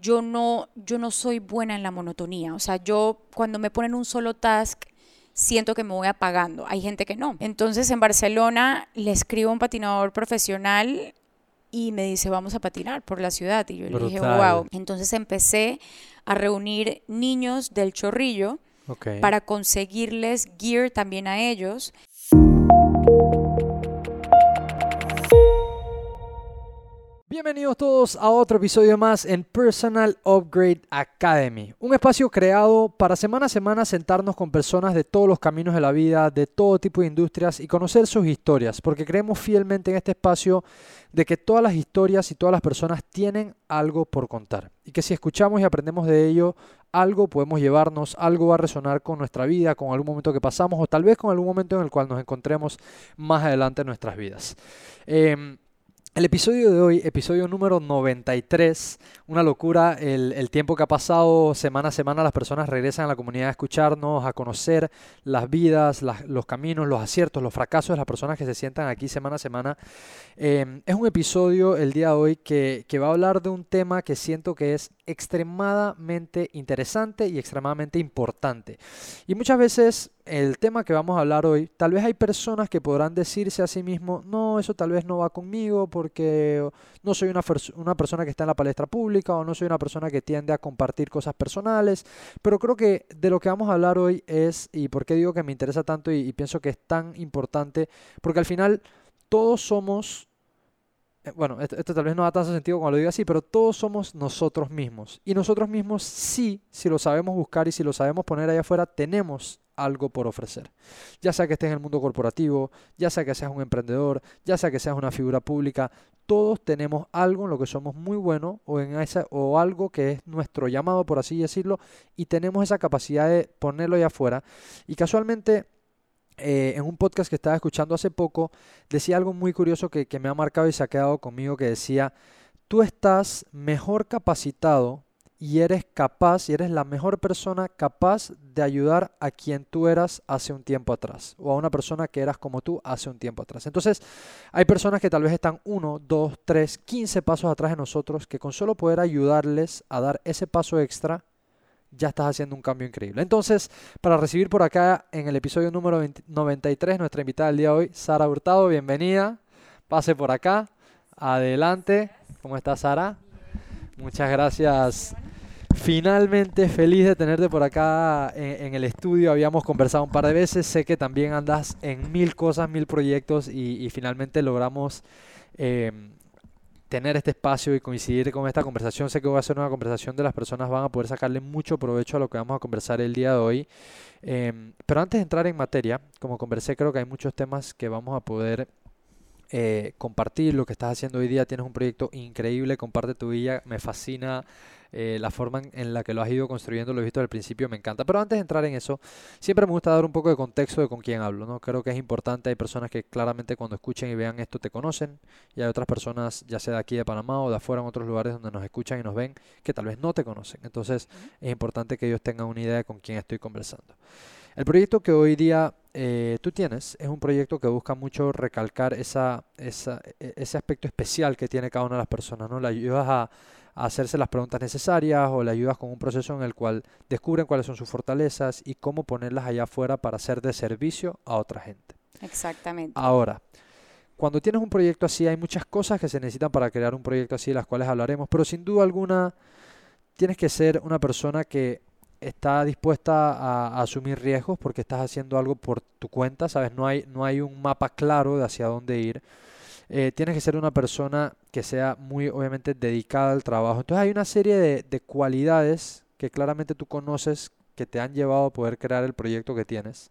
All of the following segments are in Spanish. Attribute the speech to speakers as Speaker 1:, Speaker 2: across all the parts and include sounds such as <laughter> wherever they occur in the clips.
Speaker 1: yo no, yo no soy buena en la monotonía. O sea, yo cuando me ponen un solo task, siento que me voy apagando. Hay gente que no. Entonces en Barcelona le escribo a un patinador profesional y me dice, vamos a patinar por la ciudad. Y yo le dije, wow. Entonces empecé a reunir niños del chorrillo para conseguirles gear también a ellos.
Speaker 2: Bienvenidos todos a otro episodio más en Personal Upgrade Academy, un espacio creado para semana a semana sentarnos con personas de todos los caminos de la vida, de todo tipo de industrias y conocer sus historias, porque creemos fielmente en este espacio de que todas las historias y todas las personas tienen algo por contar y que si escuchamos y aprendemos de ello, algo podemos llevarnos, algo va a resonar con nuestra vida, con algún momento que pasamos o tal vez con algún momento en el cual nos encontremos más adelante en nuestras vidas. Em, el episodio de hoy, episodio número 93, una locura el, tiempo que ha pasado semana a semana, las personas regresan a la comunidad a escucharnos, a conocer las vidas, los caminos, los aciertos, los fracasos de las personas que se sientan aquí semana a semana. Em, es un episodio el día de hoy que va a hablar de un tema que siento que es extremadamente interesante y extremadamente importante. Y muchas veces el tema que vamos a hablar hoy, tal vez hay personas que podrán decirse a sí mismos, no, eso tal vez no va conmigo porque no soy una, una, persona que está en la palestra pública o no soy una persona que tiende a compartir cosas personales, pero creo que de lo que vamos a hablar hoy es, y por qué digo que me interesa tanto y, y pienso que es tan importante, porque al final todos somos bueno, esto, tal vez no da tanto sentido cuando lo digo así, pero todos somos nosotros mismos. Y nosotros mismos sí, si lo sabemos buscar y si lo sabemos poner allá afuera, tenemos algo por ofrecer. Ya sea que estés en el mundo corporativo, ya sea que seas un emprendedor, ya sea que seas una figura pública, todos tenemos algo en lo que somos muy buenos o, en esa, o algo que es nuestro llamado, por así decirlo, y tenemos esa capacidad de ponerlo allá afuera. Y casualmente eh, en un podcast que estaba escuchando hace poco, decía algo muy curioso que, me ha marcado y se ha quedado conmigo, que decía, tú estás mejor capacitado y eres capaz y eres la mejor persona capaz de ayudar a quien tú eras hace un tiempo atrás o a una persona que eras como tú hace un tiempo atrás. Entonces, hay personas que tal vez están uno, dos, tres, quince pasos atrás de nosotros que con solo poder ayudarles a dar ese paso extra, ya estás haciendo un cambio increíble. Entonces, para recibir por acá en el episodio número 93, nuestra invitada del día de hoy, Sara Hurtado, bienvenida. Pase por acá. Adelante. ¿Cómo estás, Sara? Muchas gracias. Finalmente feliz de tenerte por acá en, el estudio. Habíamos conversado un par de veces. Sé que también andas en mil cosas, mil proyectos y, finalmente logramos eh, tener este espacio y coincidir con esta conversación. Sé que va a ser una conversación de las personas van a poder sacarle mucho provecho a lo que vamos a conversar el día de hoy. Em, pero antes de entrar en materia, como conversé, creo que hay muchos temas que vamos a poder eh, compartir. Lo que estás haciendo hoy día, tienes un proyecto increíble, comparte tu vida, me fascina eh, la forma en la que lo has ido construyendo, lo he visto al principio, me encanta. Pero antes de entrar en eso, siempre me gusta dar un poco de contexto de con quién hablo, ¿no? Creo que es importante, hay personas que claramente cuando escuchen y vean esto te conocen, y hay otras personas, ya sea de aquí de Panamá o de afuera en otros lugares donde nos escuchan y nos ven, que tal vez no te conocen. Entonces es importante que ellos tengan una idea de con quién estoy conversando. El proyecto que hoy día eh, tú tienes es un proyecto que busca mucho recalcar esa, esa, e, ese aspecto especial que tiene cada una de las personas, ¿no? La ayudas a hacerse las preguntas necesarias o le ayudas con un proceso en el cual descubren cuáles son sus fortalezas y cómo ponerlas allá afuera para ser de servicio a otra gente.
Speaker 1: Exactamente.
Speaker 2: Ahora, cuando tienes un proyecto así, hay muchas cosas que se necesitan para crear un proyecto así, de las cuales hablaremos, pero sin duda alguna tienes que ser una persona que está dispuesta a, asumir riesgos porque estás haciendo algo por tu cuenta, ¿sabes? No hay, no hay un mapa claro de hacia dónde ir. Eh, tienes que ser una persona que sea muy, obviamente, dedicada al trabajo. Entonces hay una serie de, de cualidades que claramente tú conoces que te han llevado a poder crear el proyecto que tienes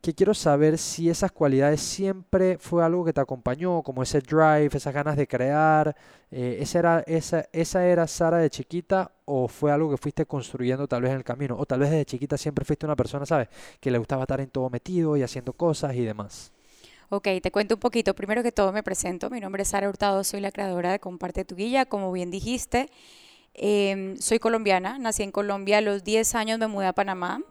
Speaker 2: que quiero saber si esas cualidades siempre fue algo que te acompañó, como ese drive, esas ganas de crear, eh, esa, era, esa, esa era Sara de chiquita o fue algo que fuiste construyendo tal vez en el camino, o tal vez desde chiquita siempre fuiste una persona, ¿sabes? Que le gustaba estar en todo metido y haciendo cosas y demás.
Speaker 1: Ok, te cuento un poquito. Primero que todo me presento. Mi nombre es Sara Hurtado, soy la creadora de Comparte tu Guía, como bien dijiste. Em, soy colombiana, nací en Colombia, a los 10 años me mudé a Panamá.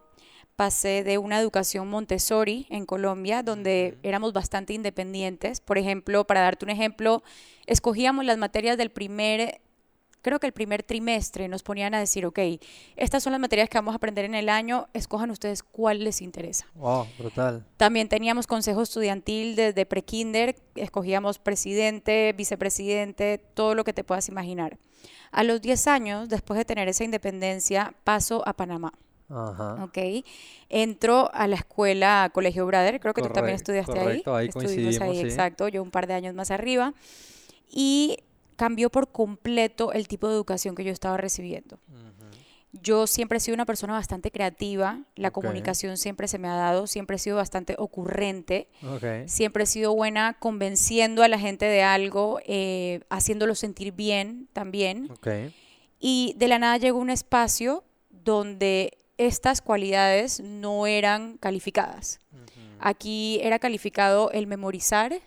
Speaker 1: Pasé de una educación Montessori en Colombia, donde éramos bastante independientes. Por ejemplo, para darte un ejemplo, escogíamos las materias del primer creo que el primer trimestre nos ponían a decir, ok, estas son las materias que vamos a aprender en el año, escojan ustedes cuál les interesa.
Speaker 2: Wow, brutal.
Speaker 1: También teníamos consejo estudiantil desde pre-kinder, escogíamos presidente, vicepresidente, todo lo que te puedas imaginar. A los 10 años, después de tener esa independencia, paso a Panamá.
Speaker 2: Ajá.
Speaker 1: Ok. Entró a la escuela Colegio Brother, creo que tú también estudiaste
Speaker 2: correcto, ahí
Speaker 1: Estuvimos
Speaker 2: coincidimos,
Speaker 1: ahí,
Speaker 2: sí.
Speaker 1: exacto, yo un par de años más arriba. Y cambió por completo el tipo de educación que yo estaba recibiendo. Yo siempre he sido una persona bastante creativa, la comunicación siempre se me ha dado, siempre he sido bastante ocurrente, siempre he sido buena convenciendo a la gente de algo, eh, haciéndolo sentir bien también. Y de la nada llegó un espacio donde estas cualidades no eran calificadas. Aquí era calificado el memorizar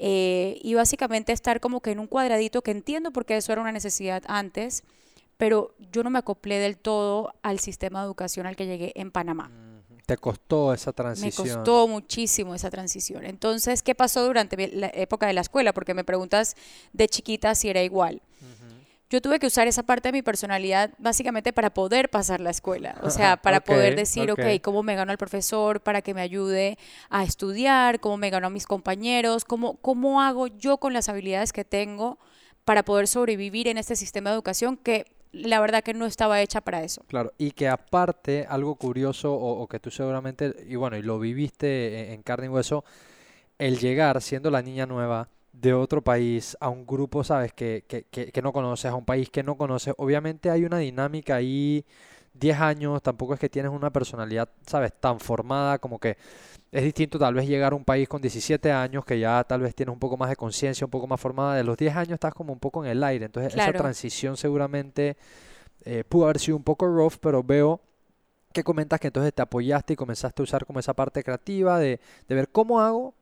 Speaker 1: eh, y básicamente estar como que en un cuadradito que entiendo porque eso era una necesidad antes, pero yo no me acoplé del todo al sistema de educación al que llegué en Panamá.
Speaker 2: Te costó esa
Speaker 1: Me
Speaker 2: transición.
Speaker 1: costó muchísimo esa transición. Entonces, ¿qué pasó durante la época de la escuela? Porque me preguntas de chiquita si era igual. Yo tuve que usar esa parte de mi personalidad básicamente para poder pasar la escuela. O sea, para poder decir,
Speaker 2: ok.
Speaker 1: ok, ¿cómo me gano al profesor? Para que me ayude a estudiar, cómo me gano a mis compañeros, cómo, cómo hago yo con las habilidades que tengo para poder sobrevivir en este sistema de educación que la verdad que no estaba hecha para eso.
Speaker 2: Claro, y que aparte, algo curioso, o, o que tú seguramente, y bueno, y lo viviste en, en carne y hueso, el llegar siendo la niña nueva de otro país a un grupo, sabes, que, que, que, que no conoces, a un país que no conoces, obviamente hay una dinámica ahí, 10 años, tampoco es que tienes una personalidad, sabes, tan formada como que es distinto tal vez llegar a un país con 17 años que ya tal vez tienes un poco más de conciencia, un poco más formada, de los 10 años estás como un poco en el aire, entonces esa transición seguramente eh, pudo haber sido un poco rough, pero veo que comentas que entonces te apoyaste y comenzaste a usar como esa parte creativa de, de ver cómo hago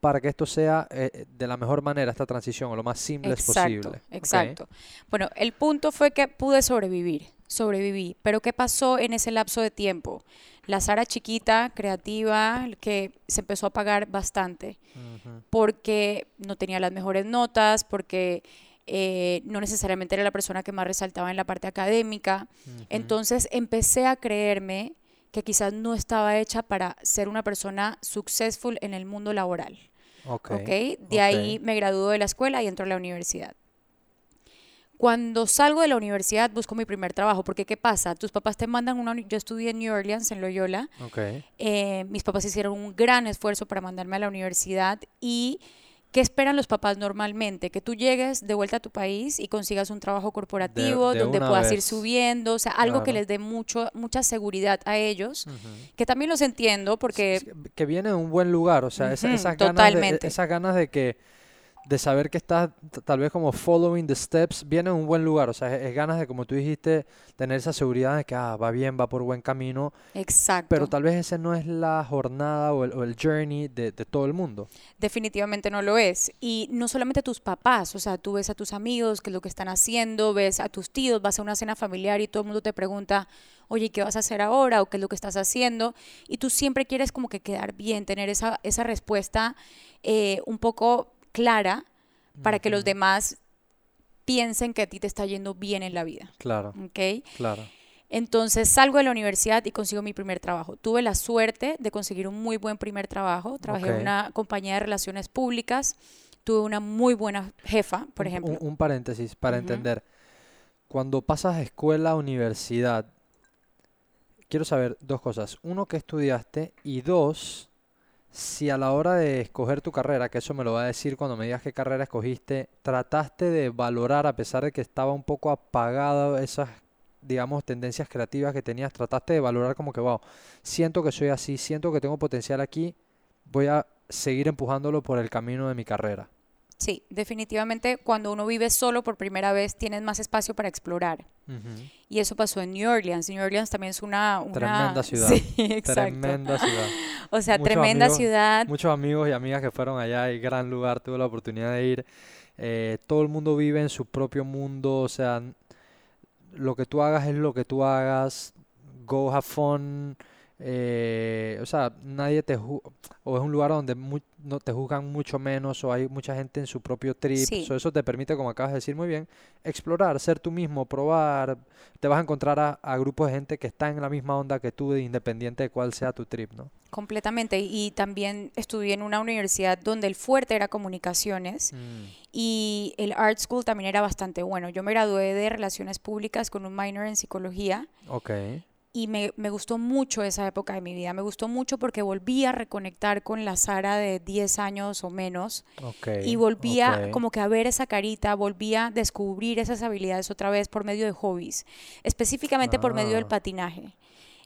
Speaker 2: para que esto sea eh, de la mejor manera, esta transición, o lo más seamless
Speaker 1: Exacto,
Speaker 2: posible.
Speaker 1: Exacto. Bueno, el punto fue que pude sobrevivir, sobreviví. Pero ¿qué pasó en ese lapso de tiempo? La Sara chiquita, creativa, que se empezó a pagar bastante porque no tenía las mejores notas, porque eh, no necesariamente era la persona que más resaltaba en la parte académica. Entonces empecé a creerme que quizás no estaba hecha para ser una persona successful en el mundo laboral.
Speaker 2: Ok,
Speaker 1: ¿ok? De ahí
Speaker 2: ok.
Speaker 1: me graduó de la escuela y entro a la universidad. Cuando salgo de la universidad busco mi primer trabajo, porque ¿qué pasa? Tus papás te mandan una... Yo estudié en New Orleans, en Loyola.
Speaker 2: Ok.
Speaker 1: eh, mis papás hicieron un gran esfuerzo para mandarme a la universidad y... ¿Qué esperan los papás normalmente? Que tú llegues de vuelta a tu país y consigas un trabajo corporativo
Speaker 2: de
Speaker 1: donde puedas ir subiendo, o sea, algo que les dé mucho, mucha seguridad a ellos, que también los entiendo porque
Speaker 2: que- viene de un buen lugar, o sea, esa- esas, ganas de, esas ganas de que de saber que estás tal vez como following the steps viene de un buen lugar, o sea, es, es ganas de como tú dijiste tener esa seguridad de que ah, va bien, va por buen camino,
Speaker 1: Exacto.
Speaker 2: pero tal vez ese no es la jornada o el, o el journey de, de todo el mundo.
Speaker 1: Definitivamente no lo es. Y no solamente tus papás, o sea, tú ves a tus amigos, qué es lo que están haciendo, ves a tus tíos, vas a una cena familiar y todo el mundo te pregunta, oye, ¿qué vas a hacer ahora? o qué es lo que estás haciendo. Y tú siempre quieres como que quedar bien, tener esa, esa respuesta eh, un poco clara para que los demás piensen que a ti te está yendo bien en la vida.
Speaker 2: Claro,
Speaker 1: ¿ok?
Speaker 2: claro.
Speaker 1: Entonces salgo de la universidad y consigo mi primer trabajo. Tuve la suerte de conseguir un muy buen primer trabajo. Trabajé en una compañía de relaciones públicas. Tuve una muy buena jefa, por ejemplo.
Speaker 2: Un, un paréntesis para entender. Cuando pasas de escuela a universidad, quiero saber dos cosas. Uno, ¿qué estudiaste? Y dos, si a la hora de escoger tu carrera, que eso me lo va a decir cuando me digas qué carrera escogiste, trataste de valorar, a pesar de que estaba un poco apagada esas, digamos, tendencias creativas que tenías, trataste de valorar como que, wow, siento que soy así, siento que tengo potencial aquí, voy a seguir empujándolo por el camino de mi carrera.
Speaker 1: Sí, definitivamente cuando uno vive solo por primera vez tienes más espacio para explorar. Y eso pasó en New Orleans. New Orleans también es una... una...
Speaker 2: Tremenda <laughs> ciudad.
Speaker 1: Sí, exacto.
Speaker 2: Tremenda ciudad.
Speaker 1: O sea,
Speaker 2: Muchos
Speaker 1: tremenda
Speaker 2: amigos-
Speaker 1: ciudad.
Speaker 2: Muchos amigos y amigas que fueron allá y gran lugar, tuve la oportunidad de ir. Eh, todo el mundo vive en su propio mundo, o sea, lo que tú hagas es lo que tú hagas. Go have fun. Eh, o sea, nadie te ju- o es un lugar donde no te juzgan mucho menos o hay mucha gente en su propio trip.
Speaker 1: Sí.
Speaker 2: So, eso te permite, como acabas de decir muy bien, explorar, ser tú mismo, probar. Te vas a encontrar a, a grupos de gente que está en la misma onda que tú, independiente de cuál sea tu trip, ¿no?
Speaker 1: Completamente. Y también estudié en una universidad donde el fuerte era comunicaciones y el art school también era bastante bueno. Yo me gradué de relaciones públicas con un minor en psicología
Speaker 2: Ok.
Speaker 1: Y me, me gustó mucho esa época de mi vida. Me gustó mucho porque volví a reconectar con la Sara de 10 años o menos
Speaker 2: Ok.
Speaker 1: y volvía como que a ver esa carita, volvía a descubrir esas habilidades otra vez por medio de hobbies, específicamente por medio del
Speaker 2: Ah.
Speaker 1: patinaje.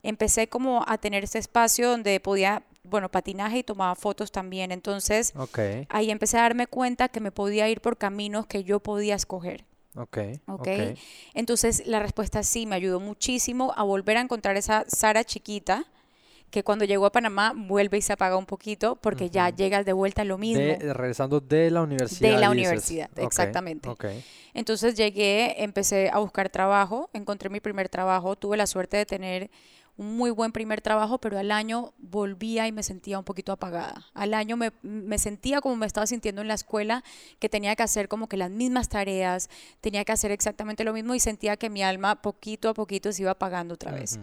Speaker 1: Empecé como a tener este espacio donde podía, bueno, patinaje y tomaba fotos también. Entonces, ahí empecé a darme cuenta que me podía ir por caminos que yo podía escoger.
Speaker 2: Ok,
Speaker 1: ¿Ok?
Speaker 2: ok.
Speaker 1: Entonces, la respuesta sí me ayudó muchísimo a volver a encontrar esa Sara chiquita que cuando llegó a Panamá vuelve y se apaga un poquito porque ya llegas de vuelta a lo mismo.
Speaker 2: De, regresando de la universidad.
Speaker 1: De la universidad, exactamente.
Speaker 2: Ok.
Speaker 1: Entonces llegué, empecé a buscar trabajo, encontré mi primer trabajo, tuve la suerte de tener un muy buen primer trabajo, pero al año volvía y me sentía un poquito apagada. Al año me, me sentía como me estaba sintiendo en la escuela, que tenía que hacer como que las mismas tareas, tenía que hacer exactamente lo mismo y sentía que mi alma poquito a poquito se iba apagando otra vez.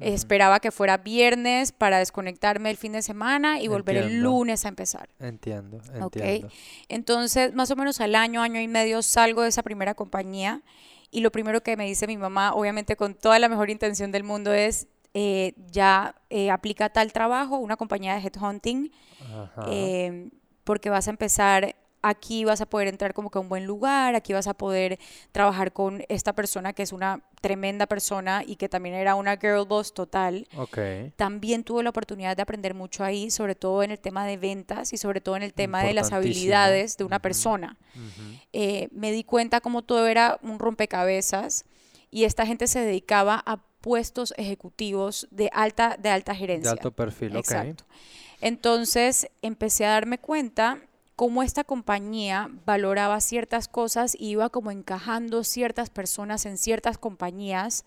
Speaker 1: Esperaba que fuera viernes para desconectarme el fin de semana y volver el lunes a empezar.
Speaker 2: Entiendo, entiendo.
Speaker 1: Entonces, más o menos al año, año y medio salgo de esa primera compañía y lo primero que me dice mi mamá, obviamente con toda la mejor intención del mundo, es eh, ya eh, aplica tal trabajo, una compañía de headhunting, eh, porque vas a empezar aquí, vas a poder entrar como que a un buen lugar, aquí vas a poder trabajar con esta persona que es una tremenda persona y que también era una girl boss total.
Speaker 2: Ok.
Speaker 1: También tuve la oportunidad de aprender mucho ahí, sobre todo en el tema de ventas y sobre todo en el tema de las habilidades de una persona. Eh, me di cuenta como todo era un rompecabezas y esta gente se dedicaba a puestos ejecutivos de alta, de alta
Speaker 2: De
Speaker 1: gerencia.
Speaker 2: alto perfil, ok.
Speaker 1: Exacto. Entonces empecé a darme cuenta cómo esta compañía valoraba ciertas cosas y iba como encajando ciertas personas en ciertas compañías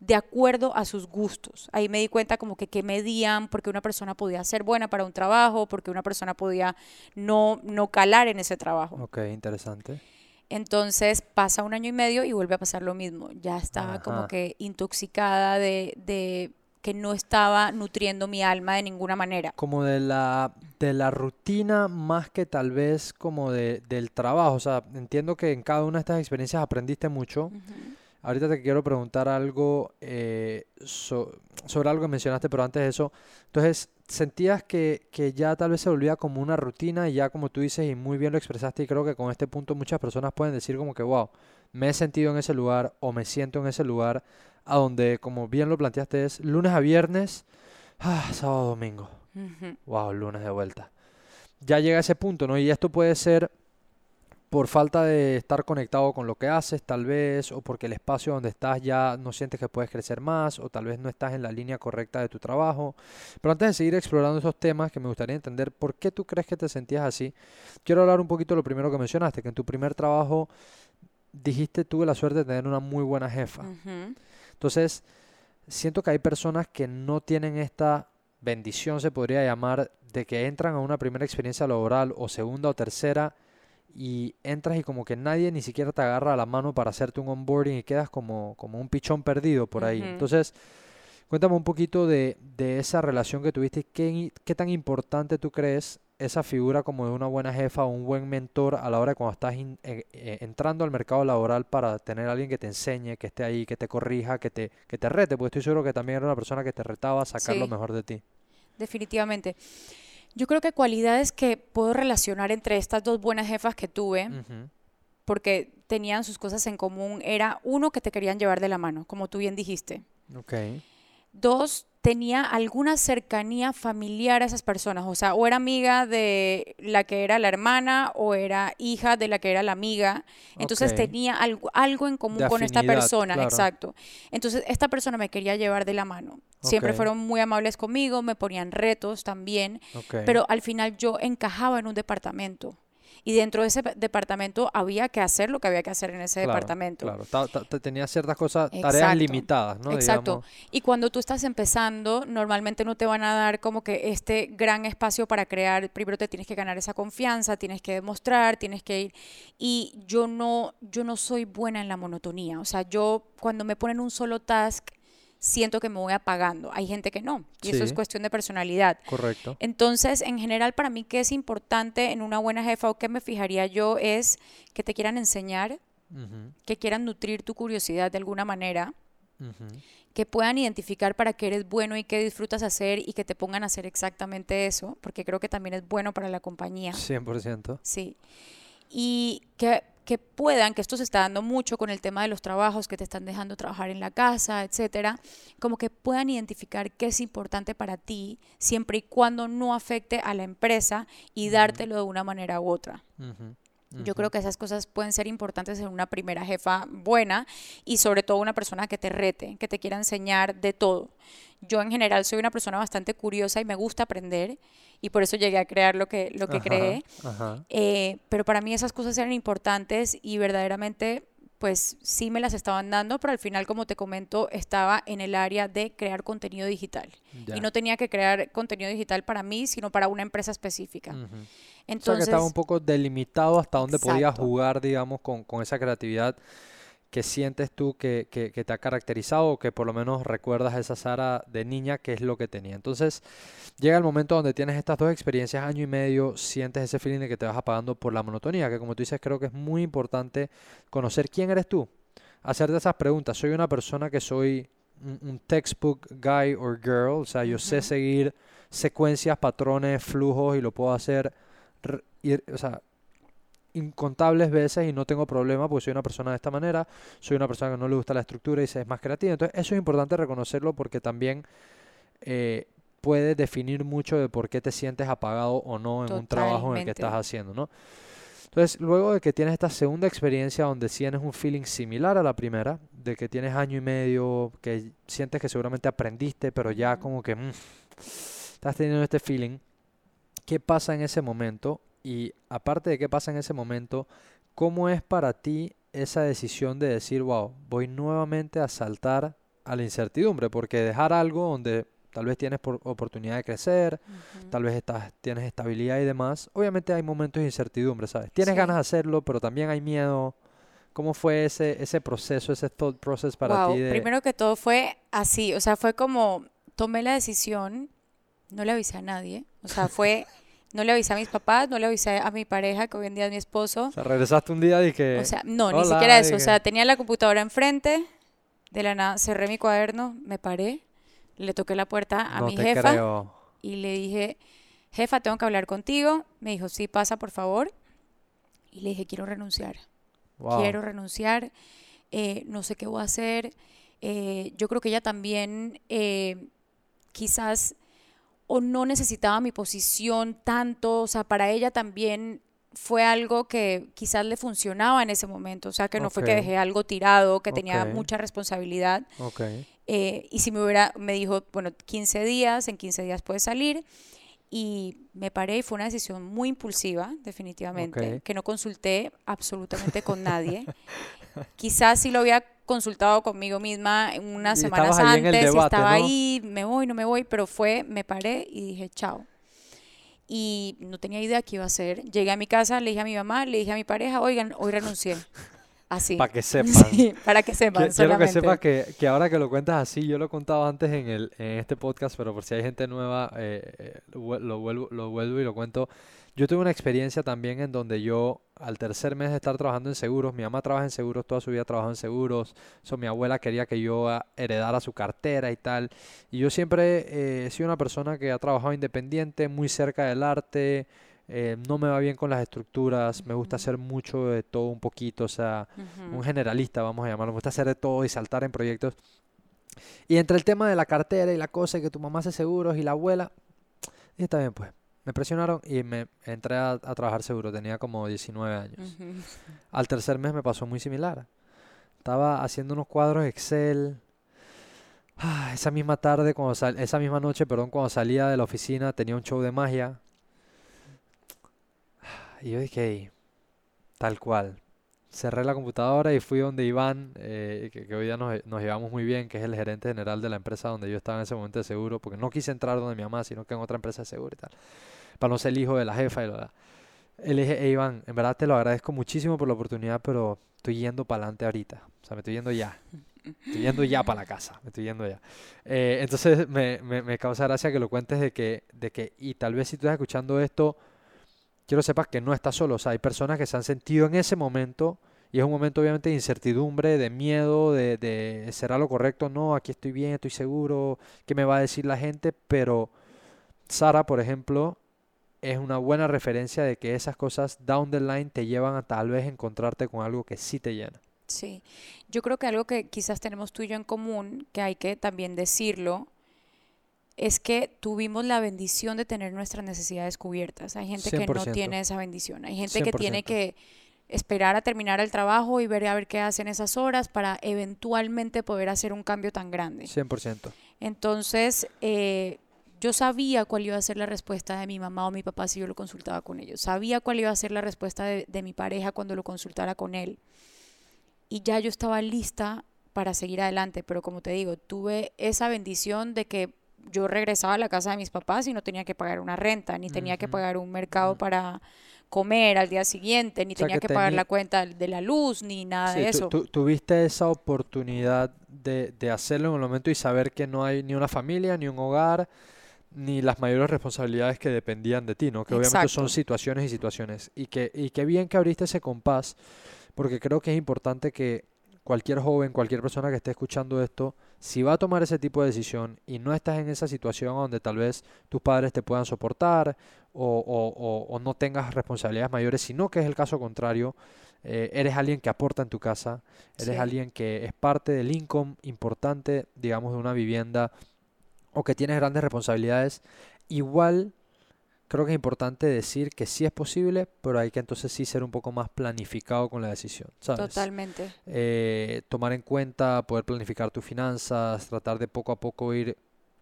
Speaker 1: de acuerdo a sus gustos. Ahí me di cuenta como que qué medían, porque una persona podía ser buena para un trabajo, porque una persona podía no, no calar en ese trabajo.
Speaker 2: Ok, interesante.
Speaker 1: Entonces pasa un año y medio y vuelve a pasar lo mismo. Ya estaba como que intoxicada de, de que no estaba nutriendo mi alma de ninguna manera.
Speaker 2: Como de la, de la rutina más que tal vez como de, del trabajo. O sea, entiendo que en cada una de estas experiencias aprendiste mucho. Ahorita te quiero preguntar algo eh, so- sobre algo que mencionaste, pero antes de eso, entonces, ¿sentías que, que ya tal vez se volvía como una rutina y ya como tú dices y muy bien lo expresaste y creo que con este punto muchas personas pueden decir como que, wow, me he sentido en ese lugar o me siento en ese lugar a donde, como bien lo planteaste, es lunes a viernes, ah, sábado, domingo, wow, lunes de vuelta. Ya llega ese punto, ¿no? Y esto puede ser por falta de estar conectado con lo que haces, tal vez, o porque el espacio donde estás ya no sientes que puedes crecer más, o tal vez no estás en la línea correcta de tu trabajo. Pero antes de seguir explorando esos temas, que me gustaría entender por qué tú crees que te sentías así, quiero hablar un poquito de lo primero que mencionaste, que en tu primer trabajo dijiste tuve la suerte de tener una muy buena jefa. Entonces, siento que hay personas que no tienen esta bendición, se podría llamar, de que entran a una primera experiencia laboral o segunda o tercera y entras y como que nadie ni siquiera te agarra la mano para hacerte un onboarding y quedas como, como un pichón perdido por ahí. Entonces, cuéntame un poquito de, de esa relación que tuviste y qué, qué tan importante tú crees esa figura como de una buena jefa o un buen mentor a la hora de cuando estás in- eh, eh, entrando al mercado laboral para tener a alguien que te enseñe, que esté ahí, que te corrija, que te, que te rete, porque estoy seguro que también era una persona que te retaba a sacar lo mejor de ti.
Speaker 1: Definitivamente. Yo creo que cualidades que puedo relacionar entre estas dos buenas jefas que tuve, porque tenían sus cosas en común, era uno que te querían llevar de la mano, como tú bien dijiste. Dos, tenía alguna cercanía familiar a esas personas, o sea, o era amiga de la que era la hermana o era hija de la que era la amiga, entonces tenía algo, algo en común
Speaker 2: De
Speaker 1: con esta persona,
Speaker 2: claro.
Speaker 1: exacto. Entonces, esta persona me quería llevar de la mano. Siempre fueron muy amables conmigo, me ponían retos también, pero al final yo encajaba en un departamento. y dentro de ese departamento había que hacer lo que había que hacer en ese
Speaker 2: Claro,
Speaker 1: departamento.
Speaker 2: Claro, tenía ciertas cosas, tareas
Speaker 1: Exacto.
Speaker 2: limitadas, ¿no?
Speaker 1: Exacto.
Speaker 2: Digamos.
Speaker 1: Y cuando tú estás empezando, normalmente no te van a dar como que este gran espacio para crear. Primero te tienes que ganar esa confianza, tienes que demostrar, tienes que ir. Y yo no, yo no soy buena en la monotonía. O sea, yo cuando me ponen un solo task, siento que me voy apagando. Hay gente que no. Y eso es cuestión de personalidad.
Speaker 2: Correcto.
Speaker 1: Entonces, en general, para mí, que es importante en una buena jefa o que me fijaría yo es que te quieran enseñar, que quieran nutrir tu curiosidad de alguna manera que puedan identificar para qué eres bueno y qué disfrutas hacer y que te pongan a hacer exactamente eso, porque creo que también es bueno para la compañía.
Speaker 2: 100%.
Speaker 1: Sí. Y que, que puedan, que esto se está dando mucho con el tema de los trabajos, que te están dejando trabajar en la casa, etcétera, como que puedan identificar qué es importante para ti, siempre y cuando no afecte a la empresa y dártelo de una manera u otra. Yo creo que esas cosas pueden ser importantes en una primera jefa buena y sobre todo una persona que te rete, que te quiera enseñar de todo. Yo en general soy una persona bastante curiosa y me gusta aprender y por eso llegué a crear lo que, lo que
Speaker 2: Ajá,
Speaker 1: creé.
Speaker 2: Ajá.
Speaker 1: Eh, pero para mí esas cosas eran importantes y verdaderamente pues sí me las estaban dando, pero al final, como te comento, estaba en el área de crear contenido digital.
Speaker 2: Ya.
Speaker 1: Y no tenía que crear contenido digital para mí, sino para una empresa específica.
Speaker 2: Ujú. O sea, que
Speaker 1: Entonces,
Speaker 2: estaba un poco delimitado hasta dónde
Speaker 1: Exacto.
Speaker 2: jugar, digamos, con, con esa creatividad que sientes tú que, que- que te ha caracterizado o que por lo menos recuerdas a esa Sara de niña, que es lo que tenía. Entonces, llega el momento donde tienes estas dos experiencias, año y medio, sientes ese feeling de que te vas apagando por la monotonía, que como tú dices, creo que es muy importante conocer quién eres tú, hacerte esas preguntas. Soy una persona que soy un, textbook guy or girl, o sea, yo sé seguir secuencias, patrones, flujos y lo puedo hacer ir- o sea, incontables veces y no tengo problema porque soy una persona de esta manera, soy una persona que no le gusta la estructura y se es más creativa. Entonces, eso es importante reconocerlo porque también eh, puede definir mucho de por qué te sientes apagado o no en un trabajo en el que estás haciendo, ¿no? Entonces, luego de que tienes esta segunda experiencia donde tienes un feeling similar a la primera, de que tienes año y medio, que sientes que seguramente aprendiste, pero ya como que mm, estás teniendo este feeling, ¿qué pasa en ese momento? Y aparte de qué pasa en ese momento, ¿cómo es para ti esa decisión de decir, wow, voy nuevamente a saltar a la incertidumbre? Porque dejar algo donde tal vez tienes por- oportunidad de crecer, tal vez estás, tienes estabilidad y demás, obviamente hay momentos de incertidumbre, ¿sabes? Tienes
Speaker 1: Sí.
Speaker 2: ganas de hacerlo, pero también hay miedo. ¿Cómo fue ese, ese proceso, ese thought process para
Speaker 1: Wow,
Speaker 2: ti de...
Speaker 1: primero que todo fue así, o sea, fue como tomé la decisión, no le avisé a nadie, o sea, fue, no le avisé a mis papás, no le avisé a mi pareja, que hoy en día es mi esposo,
Speaker 2: O sea, regresaste un día y que...
Speaker 1: o sea, no, ni siquiera eso, o
Speaker 2: dije.
Speaker 1: sea, tenía la computadora enfrente, de la nada cerré mi cuaderno, me paré, le toqué la puerta a
Speaker 2: no
Speaker 1: mi jefa
Speaker 2: creo.
Speaker 1: y le dije, jefa, tengo que hablar contigo, me dijo, sí, pasa, por favor, y le dije, quiero renunciar
Speaker 2: Wow.
Speaker 1: quiero renunciar, eh, no sé qué voy a hacer. Eh, yo creo que ella también eh, quizás o no necesitaba mi posición tanto, o sea, para ella también fue algo que quizás le funcionaba en ese momento, o sea, que no fue que dejé algo tirado, que tenía mucha responsabilidad. Eh, y si me hubiera, me dijo, bueno, 15 días, en 15 días puedes salir. Y me paré y fue una decisión muy impulsiva, definitivamente, que no consulté absolutamente con nadie. <laughs> Quizás si lo había consultado conmigo misma unas
Speaker 2: Y
Speaker 1: semanas antes, y estaba
Speaker 2: ¿no?
Speaker 1: ahí, me voy, no me voy, pero fue, me paré y dije, chao. Y no tenía idea qué iba a hacer. Llegué a mi casa, le dije a mi mamá, le dije a mi pareja, oigan, hoy renuncié. Así.
Speaker 2: Para que <laughs> sepan.
Speaker 1: Sí, para que sepan.
Speaker 2: Quiero que sepas que, que ahora que lo cuentas así, yo lo he contado antes en, el, en este podcast, pero por si hay gente nueva, eh, eh, lo vuelvo, lo vuelvo y lo cuento. Yo tuve una experiencia también en donde yo, al tercer mes de estar trabajando en seguros, mi mamá trabaja en seguros, toda su vida trabajó en seguros, so, mi abuela quería que yo ah, heredara su cartera y tal. Y yo siempre eh, he sido una persona que ha trabajado independiente, muy cerca del arte, eh, no me va bien con las estructuras, me gusta hacer mucho de todo un poquito, o sea un generalista, vamos a llamarlo. Me gusta hacer de todo y saltar en proyectos. Y entre el tema de la cartera y la cosa y que tu mamá hace seguros y la abuela, y está bien, pues. Me presionaron y me entré a, a trabajar seguro. Tenía como 19 años. Al tercer mes me pasó muy similar. Estaba haciendo unos cuadros Excel. Ah, esa misma tarde, cuando sal- esa misma noche, perdón, cuando salía de la oficina, tenía un show de magia. Y yo dije, "Ey, tal cual. Cerré la computadora y fui donde Iván, eh, que, que hoy día nos, nos llevamos muy bien, que es el gerente general de la empresa donde yo estaba en ese momento de seguro, porque no quise entrar donde mi mamá, sino que en otra empresa de seguro y tal, para no ser el hijo de la jefa y lo Le dije, "Ey, Iván, en verdad te lo agradezco muchísimo por la oportunidad, pero estoy yendo para adelante ahorita. O sea, me estoy yendo ya. Estoy yendo ya para la casa, me estoy yendo ya. Eh, entonces me, me, me causa gracia que lo cuentes de que, de que, y tal vez si tú estás escuchando esto, quiero sepas que no estás solo. O sea, hay personas que se han sentido en ese momento, y es un momento obviamente de incertidumbre, de miedo, de, de ¿será lo correcto? No, aquí estoy bien, estoy seguro, ¿qué me va a decir la gente? Pero Sara, por ejemplo, es una buena referencia de que esas cosas down the line te llevan a tal vez encontrarte con algo que sí te llena.
Speaker 1: Sí, yo creo que algo que quizás tenemos tú y yo en común, que hay que también decirlo, es que tuvimos la bendición de tener nuestras necesidades cubiertas. Hay gente que no
Speaker 2: 100%.
Speaker 1: tiene esa bendición. Hay gente que tiene
Speaker 2: 100%.
Speaker 1: que esperar a terminar el trabajo y ver a ver qué hacen esas horas para eventualmente poder hacer un cambio tan grande.
Speaker 2: 100%.
Speaker 1: Entonces, eh, yo sabía cuál iba a ser la respuesta de mi mamá o mi papá si yo lo consultaba con ellos. Sabía cuál iba a ser la respuesta de, de mi pareja cuando lo consultara con él. Y ya yo estaba lista para seguir adelante. Pero como te digo, tuve esa bendición de que yo regresaba a la casa de mis papás y no tenía que pagar una renta, ni tenía que pagar un mercado para comer al día siguiente, ni
Speaker 2: O sea,
Speaker 1: tenía
Speaker 2: que
Speaker 1: que pagar la cuenta de la luz, ni nada
Speaker 2: Sí,
Speaker 1: de eso.
Speaker 2: tu- tuviste esa oportunidad de, de hacerlo en el momento y saber que no hay ni una familia, ni un hogar, ni las mayores responsabilidades que dependían de ti, ¿no? Que obviamente son situaciones y situaciones. Y que, y qué bien que abriste ese compás, porque creo que es importante que cualquier joven, cualquier persona que esté escuchando esto, si va a tomar ese tipo de decisión y no estás en esa situación donde tal vez tus padres te puedan soportar o, o- o- o no tengas responsabilidades mayores, sino que es el caso contrario, eh, eres alguien que aporta en tu casa, eres
Speaker 1: Sí.
Speaker 2: alguien que es parte del income importante, digamos, de una vivienda o que tienes grandes responsabilidades, igual creo que es importante decir que sí es posible, pero hay que entonces sí ser un poco más planificado con la decisión, ¿sabes?
Speaker 1: Totalmente.
Speaker 2: eh, tomar en cuenta, poder planificar tus finanzas, tratar de poco a poco ir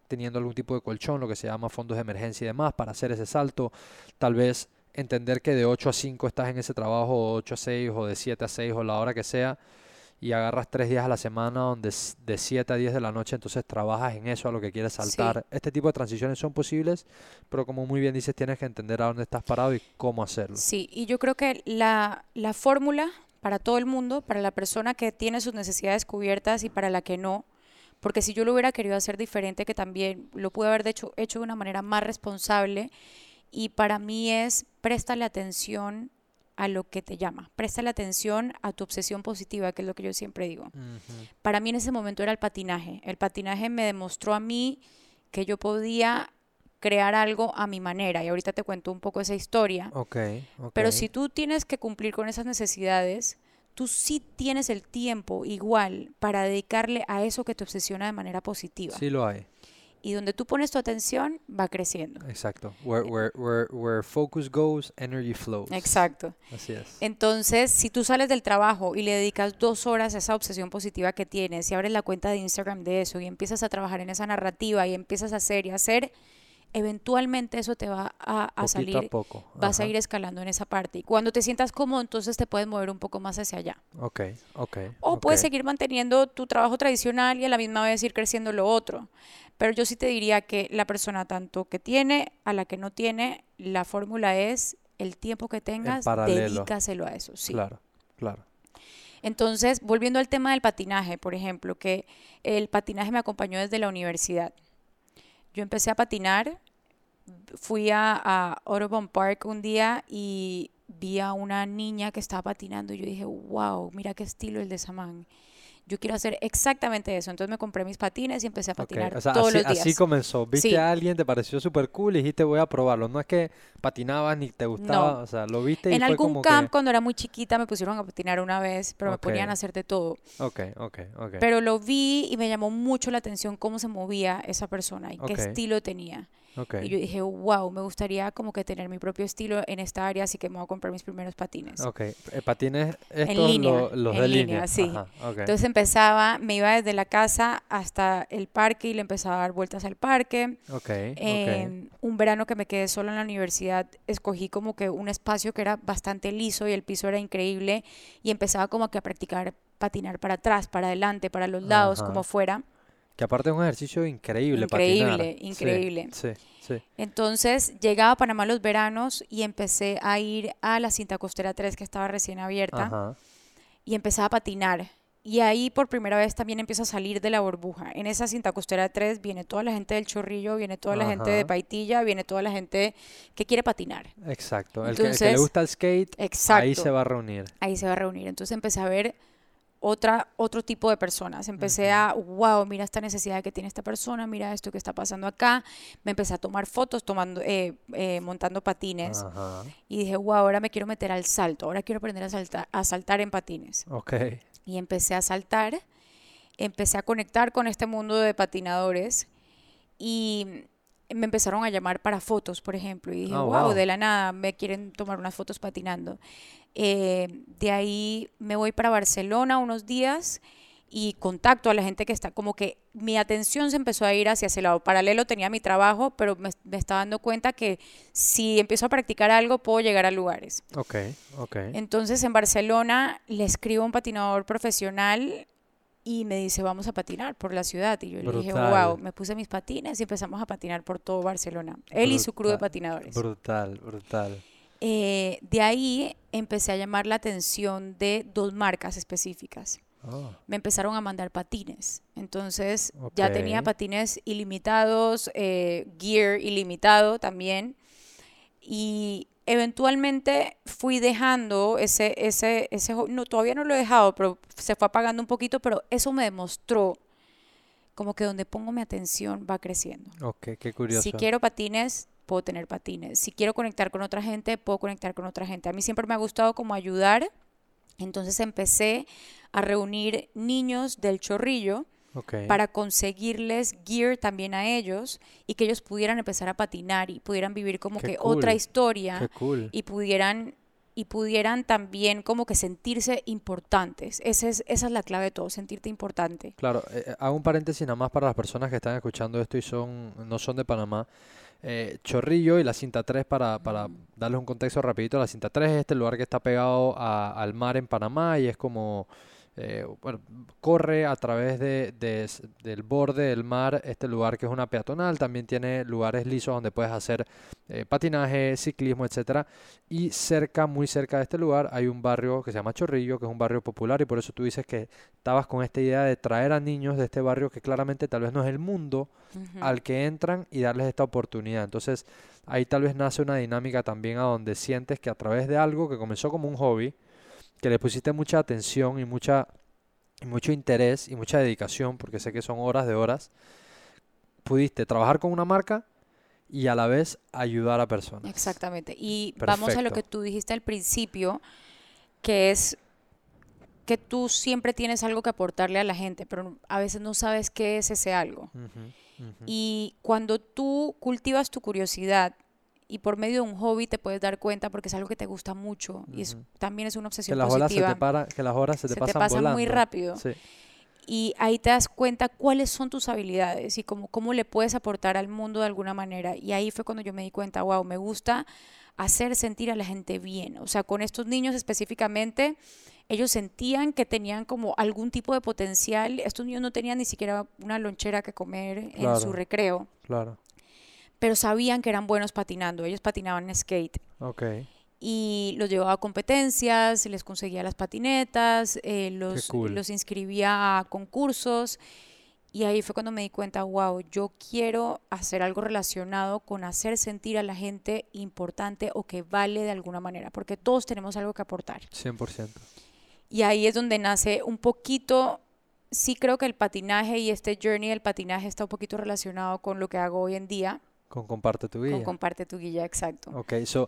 Speaker 2: teniendo algún tipo de colchón, lo que se llama fondos de emergencia y demás, para hacer ese salto. Tal vez entender que de 8 a 5 estás en ese trabajo, o 8 a 6, o de 7 a 6, o la hora que sea, y agarras 3 días a la semana donde de 7 a 10 de la noche, entonces trabajas en eso a lo que quieres
Speaker 1: Sí.
Speaker 2: saltar. Este tipo de transiciones son posibles, pero como muy bien dices, tienes que entender a dónde estás parado y cómo hacerlo.
Speaker 1: Sí, y yo creo que la, la fórmula para todo el mundo, para la persona que tiene sus necesidades cubiertas y para la que no, porque si yo lo hubiera querido hacer diferente, que también lo pude haber hecho, hecho de una manera más responsable, y para mí es préstale atención a lo que te llama, préstale atención a tu obsesión positiva, que es lo que yo siempre digo. Para mí en ese momento era el patinaje. El patinaje me demostró a mí que yo podía crear algo a mi manera, y ahorita te cuento un poco esa historia.
Speaker 2: Ok,
Speaker 1: Pero si tú tienes que cumplir con esas necesidades, tú sí tienes el tiempo igual para dedicarle a eso que te obsesiona de manera positiva.
Speaker 2: Sí lo hay.
Speaker 1: Y donde tú pones tu atención, va creciendo.
Speaker 2: Exacto. Where, where, where, where focus goes, energy flows.
Speaker 1: Exacto.
Speaker 2: Así es.
Speaker 1: Entonces, si tú sales del trabajo y le dedicas dos horas a esa obsesión positiva que tienes y abres la cuenta de Instagram de eso y empiezas a trabajar en esa narrativa y empiezas a hacer y a hacer, eventualmente eso te va a, a salir,
Speaker 2: a poco.
Speaker 1: vas a ir escalando en esa parte. Y cuando te sientas cómodo, entonces te puedes mover un poco más hacia allá.
Speaker 2: Ok, ok.
Speaker 1: O puedes seguir manteniendo tu trabajo tradicional y a la misma vez ir creciendo lo otro. Pero yo sí te diría que la persona tanto que tiene a la que no tiene, la fórmula es el tiempo que tengas, dedícaselo a eso. Sí.
Speaker 2: Claro, claro.
Speaker 1: Entonces, volviendo al tema del patinaje, por ejemplo, que el patinaje me acompañó desde la universidad. Yo empecé a patinar, fui a, a Audubon Park un día y vi a una niña que estaba patinando y yo dije, wow, mira qué estilo el de esa man. Yo quiero hacer exactamente eso. Entonces me compré mis patines y empecé a patinar
Speaker 2: O sea,
Speaker 1: todos
Speaker 2: así,
Speaker 1: los días.
Speaker 2: así comenzó. Viste
Speaker 1: Sí.
Speaker 2: a alguien, te pareció súper cool y dijiste voy a probarlo. No es que patinabas ni te gustaba, o sea, lo viste y
Speaker 1: En
Speaker 2: fue
Speaker 1: algún
Speaker 2: como
Speaker 1: camp
Speaker 2: que...
Speaker 1: cuando era muy chiquita me pusieron a patinar una vez, pero me ponían a hacer de todo.
Speaker 2: Ok, ok, ok.
Speaker 1: Pero lo vi y me llamó mucho la atención cómo se movía esa persona y qué estilo tenía. Y yo dije, wow, me gustaría como que tener mi propio estilo en esta área, así que me voy a comprar mis primeros patines.
Speaker 2: Ok, eh, patines
Speaker 1: En
Speaker 2: estos
Speaker 1: línea,
Speaker 2: lo- los
Speaker 1: en
Speaker 2: de
Speaker 1: línea,
Speaker 2: línea.
Speaker 1: sí.
Speaker 2: Ajá.
Speaker 1: Entonces empezaba, me iba desde la casa hasta el parque y le empezaba a dar vueltas al parque.
Speaker 2: Ok,
Speaker 1: Eh, un verano que me quedé solo en la universidad, escogí como que un espacio que era bastante liso y el piso era increíble y empezaba como que a practicar patinar para atrás, para adelante, para los lados,
Speaker 2: Ajá.
Speaker 1: como fuera.
Speaker 2: Que aparte es un ejercicio increíble, patinar.
Speaker 1: Increíble,
Speaker 2: Sí,
Speaker 1: increíble.
Speaker 2: Sí, sí.
Speaker 1: Entonces llegaba a Panamá los veranos y empecé a ir a la cinta costera 3 que estaba recién abierta
Speaker 2: Ajá.
Speaker 1: y empezaba a patinar. Y ahí por primera vez también empiezo a salir de la burbuja. En esa cinta costera 3 viene toda la gente del Chorrillo, viene toda la gente de
Speaker 2: Ajá.
Speaker 1: Paitilla, viene toda la gente que quiere patinar.
Speaker 2: Exacto. El que, el que le
Speaker 1: Entonces,
Speaker 2: gusta el skate,
Speaker 1: Exacto.
Speaker 2: ahí se va a reunir.
Speaker 1: ahí se va a reunir. Entonces empecé a ver otra, otro tipo de personas. Empecé a, wow, mira esta necesidad que tiene esta persona, mira esto que está pasando acá. Me empecé a tomar fotos tomando, eh, eh, montando patines.
Speaker 2: Ajá.
Speaker 1: Y dije, wow, ahora me quiero meter al salto, ahora quiero aprender a saltar, a saltar en patines.
Speaker 2: Ok.
Speaker 1: Y empecé a saltar, empecé a conectar con este mundo de patinadores y me empezaron a llamar para fotos, por ejemplo. Y dije,
Speaker 2: Ah,
Speaker 1: wow,
Speaker 2: wow.
Speaker 1: de la nada me quieren tomar unas fotos patinando. Eh, de ahí me voy para Barcelona unos días y contacto a la gente que está, como que mi atención se empezó a ir hacia ese lado. Paralelo tenía mi trabajo, pero me, me estaba dando cuenta que si empiezo a practicar algo, puedo llegar a lugares.
Speaker 2: Ok, ok.
Speaker 1: Entonces en Barcelona le escribo a un patinador profesional y me dice, vamos a patinar por la ciudad. Y yo le dije, wow, me puse mis patines y empezamos a patinar por todo Barcelona. Él y su crew de patinadores.
Speaker 2: Brutal, brutal.
Speaker 1: Eh, de ahí empecé a llamar la atención de dos marcas específicas.
Speaker 2: Oh,
Speaker 1: Me empezaron a mandar patines. Entonces ya tenía patines ilimitados, eh, gear ilimitado también. Y eventualmente fui dejando ese, ese, ese, no, todavía no lo he dejado, pero se fue apagando un poquito, pero eso me demostró como que donde pongo mi atención va creciendo.
Speaker 2: ok, qué curioso.
Speaker 1: Si quiero patines, puedo tener patines. Si quiero conectar con otra gente, puedo conectar con otra gente. A mí siempre me ha gustado como ayudar. Entonces empecé a reunir niños del chorrillo
Speaker 2: Ok.
Speaker 1: para conseguirles gear también a ellos y que ellos pudieran empezar a patinar y pudieran vivir como
Speaker 2: Qué
Speaker 1: que
Speaker 2: cool,
Speaker 1: otra historia
Speaker 2: cool.
Speaker 1: y pudieran y pudieran también como que sentirse importantes. Esa es, esa es la clave de todo, sentirte importante.
Speaker 2: Claro, eh, eh, hago un paréntesis nada más para las personas que están escuchando esto y son no son de Panamá. Eh, Chorrillo y la cinta 3 para, para darles un contexto rapidito. La cinta 3 es este lugar que está pegado a- al mar en Panamá y es como, eh, bueno, corre a través de, del borde del mar este lugar que es una peatonal. También tiene lugares lisos donde puedes hacer eh, patinaje, ciclismo, etcétera. Y cerca, muy cerca de este lugar, hay un barrio que se llama Chorrillo, que es un barrio popular y por eso tú dices que estabas con esta idea de traer a niños de este barrio que claramente tal vez no es el mundo al que entran y darles esta oportunidad. Entonces, ahí tal vez nace una dinámica también a donde sientes que a través de algo que comenzó como un hobby, que le pusiste mucha atención y mucha y mucho interés y mucha dedicación, porque sé que son horas de horas, pudiste trabajar con una marca y a la vez ayudar a personas.
Speaker 1: Exactamente. Y vamos a lo que tú dijiste al principio, que es que tú siempre tienes algo que aportarle a la gente, pero a veces no sabes qué es ese algo. Y cuando tú cultivas tu curiosidad y por medio de un hobby te puedes dar cuenta porque es algo que te gusta mucho y es, también es una
Speaker 2: Que
Speaker 1: obsesión
Speaker 2: las horas se te
Speaker 1: positiva.
Speaker 2: para, que las horas se te
Speaker 1: se te
Speaker 2: pasan
Speaker 1: muy rápido.
Speaker 2: Sí.
Speaker 1: Y ahí te das cuenta cuáles son tus habilidades y cómo, cómo le puedes aportar al mundo de alguna manera. Y ahí fue cuando yo me di cuenta, wow, me gusta hacer sentir a la gente bien. O sea, con estos niños específicamente, ellos sentían que tenían como algún tipo de potencial. Estos niños no tenían ni siquiera una lonchera que comer en su recreo,
Speaker 2: Claro.
Speaker 1: Pero sabían que eran buenos patinando. Ellos patinaban en skate.
Speaker 2: Ok.
Speaker 1: y los llevaba a competencias, les conseguía las patinetas, eh, los,
Speaker 2: cool.
Speaker 1: los inscribía a concursos y ahí fue cuando me di cuenta, wow, yo quiero hacer algo relacionado con hacer sentir a la gente importante o que vale de alguna manera, porque todos tenemos algo que aportar.
Speaker 2: 100%.
Speaker 1: Y ahí es donde nace un poquito, sí creo que el patinaje y este journey del patinaje está un poquito relacionado con lo que hago hoy en día,
Speaker 2: Con comparte tu vida.
Speaker 1: con Comparte tu guía, exacto.
Speaker 2: Ok, so,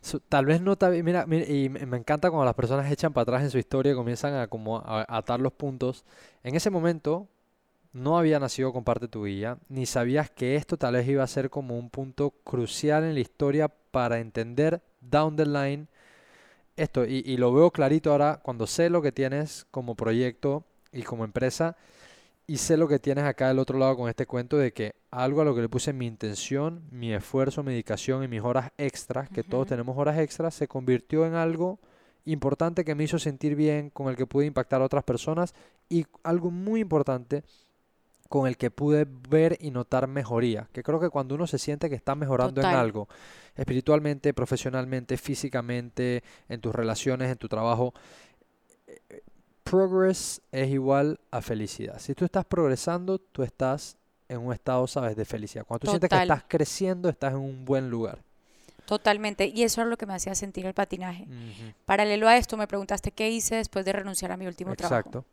Speaker 2: so, tal vez no, te- mira, mira, y me encanta cuando las personas echan para atrás en su historia y comienzan a como a, a atar los puntos. En ese momento no había nacido Comparte tu Guía, ni sabías que esto tal vez iba a ser como un punto crucial en la historia para entender down the line esto. Y, y lo veo clarito ahora cuando sé lo que tienes como proyecto, y como empresa. Y sé lo que tienes acá del otro lado con este cuento de que algo a lo que le puse mi intención, mi esfuerzo, mi dedicación y mis horas extras, que todos tenemos horas extras, se convirtió en algo importante que me hizo sentir bien, con el que pude impactar a otras personas y algo muy importante con el que pude ver y notar mejoría. Que creo que cuando uno se siente que está mejorando en algo, espiritualmente, profesionalmente, físicamente, en tus relaciones, en tu trabajo, progress es igual a felicidad. Si tú estás progresando, tú estás en un estado, sabes, de felicidad. Cuando tú sientes que estás creciendo, estás en un buen lugar.
Speaker 1: Totalmente. Y eso era lo que me hacía sentir el patinaje. Paralelo a esto, me preguntaste qué hice después de renunciar a mi último trabajo.
Speaker 2: Exacto.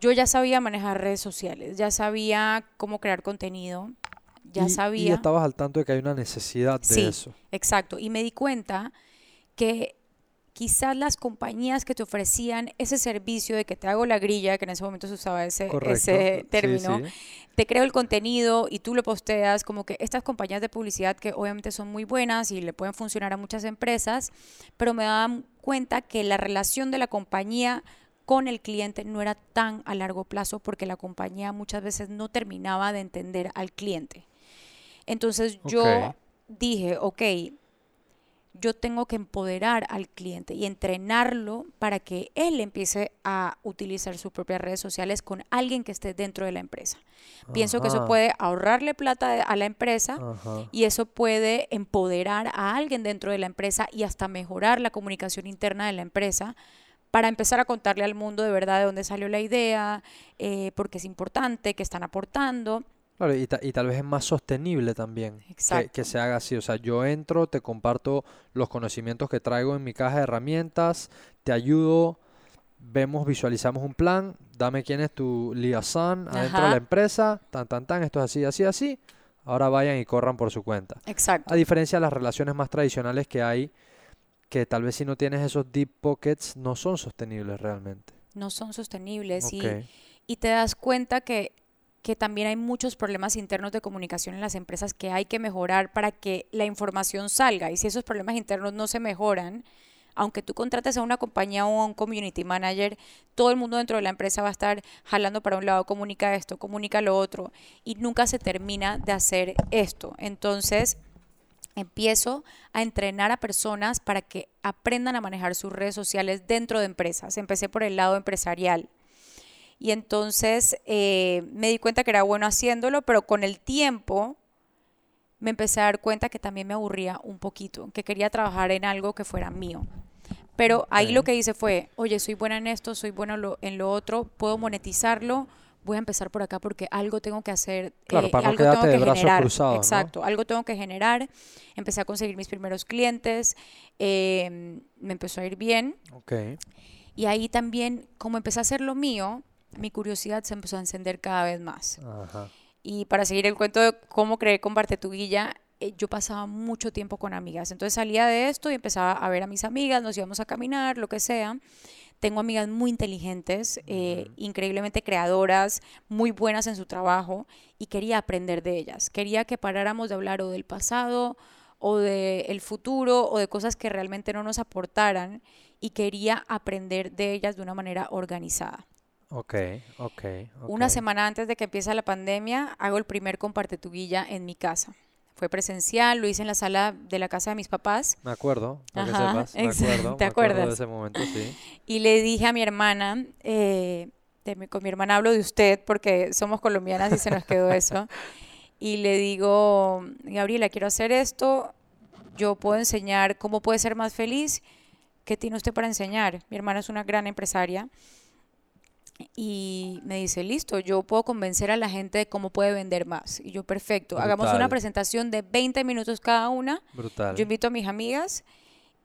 Speaker 1: Yo ya sabía manejar redes sociales, ya sabía cómo crear contenido, ya
Speaker 2: Y- Y
Speaker 1: sabía.
Speaker 2: estabas al tanto de que hay una necesidad de
Speaker 1: Sí.
Speaker 2: eso.
Speaker 1: Exacto. Y me di cuenta que quizás las compañías que te ofrecían ese servicio de que te hago la grilla, que en ese momento se usaba ese, término,
Speaker 2: sí.
Speaker 1: te creo el contenido y tú lo posteas, como que estas compañías de publicidad que obviamente son muy buenas y le pueden funcionar a muchas empresas, pero me daban cuenta que la relación de la compañía con el cliente no era tan a largo plazo porque la compañía muchas veces no terminaba de entender al cliente. Entonces yo dije, ok, yo tengo que empoderar al cliente y entrenarlo para que él empiece a utilizar sus propias redes sociales con alguien que esté dentro de la empresa. Pienso que eso puede ahorrarle plata a la empresa
Speaker 2: ajá.
Speaker 1: y eso puede empoderar a alguien dentro de la empresa y hasta mejorar la comunicación interna de la empresa para empezar a contarle al mundo de verdad de dónde salió la idea, eh, porque es importante, que están aportando.
Speaker 2: Claro, y, ta- y tal vez es más sostenible también que, que se haga así. O sea, yo entro, te comparto los conocimientos que traigo en mi caja de herramientas, te ayudo, vemos, visualizamos un plan, dame quién es tu liaison adentro de la empresa, tan, tan, tan, esto es así, así, así. Ahora vayan y corran por su cuenta.
Speaker 1: Exacto.
Speaker 2: A diferencia de las relaciones más tradicionales que hay, que tal vez si no tienes esos deep pockets, no son sostenibles realmente.
Speaker 1: No son sostenibles y, y te das cuenta que, que también hay muchos problemas internos de comunicación en las empresas que hay que mejorar para que la información salga. Y si esos problemas internos no se mejoran, aunque tú contrates a una compañía o a un community manager, todo el mundo dentro de la empresa va a estar jalando para un lado, comunica esto, comunica lo otro, y nunca se termina de hacer esto. Entonces, empiezo a entrenar a personas para que aprendan a manejar sus redes sociales dentro de empresas. Empecé por el lado empresarial. Y entonces eh, me di cuenta que era bueno haciéndolo, pero con el tiempo me empecé a dar cuenta que también me aburría un poquito, que quería trabajar en algo que fuera mío. Pero ahí lo que hice fue, oye, soy buena en esto, soy buena en lo, en lo otro, puedo monetizarlo, voy a empezar por acá porque algo tengo que hacer,
Speaker 2: Claro,
Speaker 1: eh,
Speaker 2: para no
Speaker 1: algo tengo
Speaker 2: quedarte de
Speaker 1: generar.
Speaker 2: cruzados, ¿no?
Speaker 1: Exacto, algo tengo que generar. Empecé a conseguir mis primeros clientes, eh, me empezó a ir bien. Y ahí también, como empecé a hacer lo mío, mi curiosidad se empezó a encender cada vez más.
Speaker 2: Ajá.
Speaker 1: Y para seguir el cuento de cómo creé Comparte tu Guilla, eh, yo pasaba mucho tiempo con amigas. Entonces salía de esto y empezaba a ver a mis amigas, nos íbamos a caminar, lo que sea. Tengo amigas muy inteligentes, eh, increíblemente creadoras, muy buenas en su trabajo y quería aprender de ellas. Quería que paráramos de hablar o del pasado o del futuro o de cosas que realmente no nos aportaran y quería aprender de ellas de una manera organizada.
Speaker 2: Ok, ok,
Speaker 1: Una
Speaker 2: ok.
Speaker 1: semana antes de que empiece la pandemia, hago el primer comparte tu guilla en mi casa. Fue presencial, lo hice en la sala de la casa de mis papás
Speaker 2: Me acuerdo, para que
Speaker 1: Ajá,
Speaker 2: sepas. Me acuerdo, <laughs>
Speaker 1: ¿te
Speaker 2: me acuerdo de
Speaker 1: acuerdas?
Speaker 2: ese momento, sí.
Speaker 1: y le dije a mi hermana, eh, de mi- con mi hermana hablo de usted porque somos colombianas y se nos quedó eso, <laughs> y le digo, Gabriela, quiero hacer esto, yo puedo enseñar cómo puede ser más feliz, ¿qué tiene usted para enseñar? Mi hermana es una gran empresaria y me dice, listo, yo puedo convencer a la gente de cómo puede vender más. Y yo, perfecto, hagamos una
Speaker 2: Brutal.
Speaker 1: presentación de 20 minutos cada una.
Speaker 2: Brutal.
Speaker 1: Yo invito a mis amigas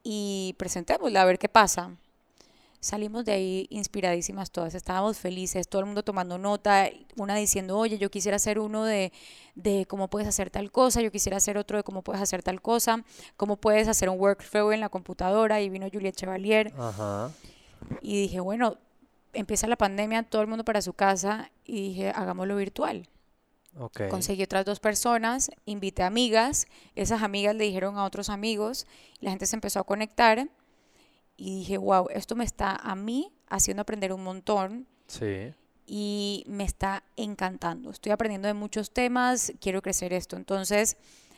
Speaker 1: y presentémosla a ver qué pasa. Salimos de ahí inspiradísimas todas, estábamos felices, todo el mundo tomando nota, una diciendo, oye, yo quisiera hacer uno de, de cómo puedes hacer tal cosa, yo quisiera hacer otro de cómo puedes hacer tal cosa, cómo puedes hacer un workflow en la computadora, y vino Juliet Chevalier,
Speaker 2: Ajá.
Speaker 1: y dije, bueno, empieza la pandemia, todo el mundo para su casa, y dije, hagámoslo virtual.
Speaker 2: Ok.
Speaker 1: Conseguí otras dos personas, invité amigas, esas amigas le dijeron a otros amigos, la gente se empezó a conectar y dije, wow, esto me está a mí haciendo aprender un montón
Speaker 2: Sí.
Speaker 1: y me está encantando. Estoy aprendiendo de muchos temas, quiero crecer esto. Entonces,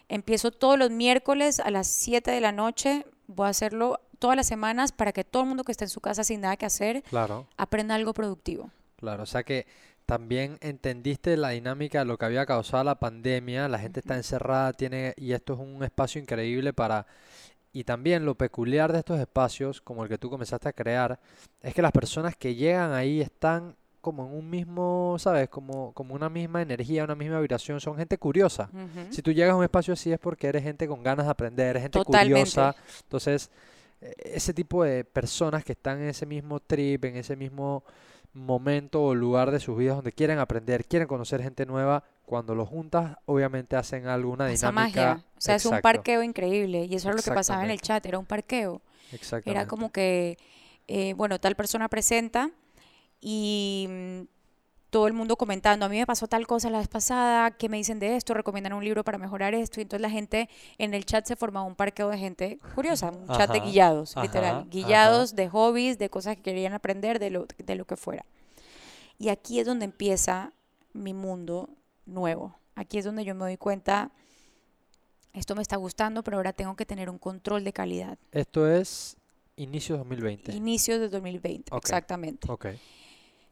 Speaker 1: empiezo todos los miércoles a las 7 de la noche, voy a hacerlo todas las semanas para que todo el mundo que esté en su casa sin nada que hacer
Speaker 2: Claro,
Speaker 1: aprenda algo productivo.
Speaker 2: claro. O sea que también entendiste la dinámica de lo que había causado la pandemia. La gente está encerrada, tiene, y esto es un espacio increíble para... Y también lo peculiar de estos espacios, como el que tú comenzaste a crear, es que las personas que llegan ahí están como en un mismo, ¿sabes? Como, como una misma energía, una misma vibración. Son gente curiosa. Si tú llegas a un espacio así es porque eres gente con ganas de aprender, eres gente
Speaker 1: Totalmente.
Speaker 2: curiosa. Entonces, eh, ese tipo de personas que están en ese mismo trip, en ese mismo momento o lugar de sus vidas donde quieren aprender, quieren conocer gente nueva, cuando los juntas, obviamente hacen alguna
Speaker 1: Esa
Speaker 2: dinámica.
Speaker 1: magia. O sea, es un parqueo increíble. Y eso es lo que pasaba en el chat, era un parqueo. Era
Speaker 2: Exactamente.
Speaker 1: como que, eh, bueno, tal persona presenta y mm, todo el mundo comentando, a mí me pasó tal cosa la vez pasada, ¿qué me dicen de esto? ¿Recomiendan un libro para mejorar esto? Y entonces la gente en el chat se formaba un parqueo de gente curiosa, un chat de
Speaker 2: Ajá,
Speaker 1: guillados,
Speaker 2: ajá,
Speaker 1: literal.
Speaker 2: ajá.
Speaker 1: Guillados de hobbies, de cosas que querían aprender, de lo, de lo que fuera. Y aquí es donde empieza mi mundo nuevo. Aquí es donde yo me doy cuenta, esto me está gustando, pero ahora tengo que tener un control de calidad.
Speaker 2: Esto es inicio 2020.
Speaker 1: Inicios de 2020,
Speaker 2: Ok.
Speaker 1: exactamente.
Speaker 2: Ok.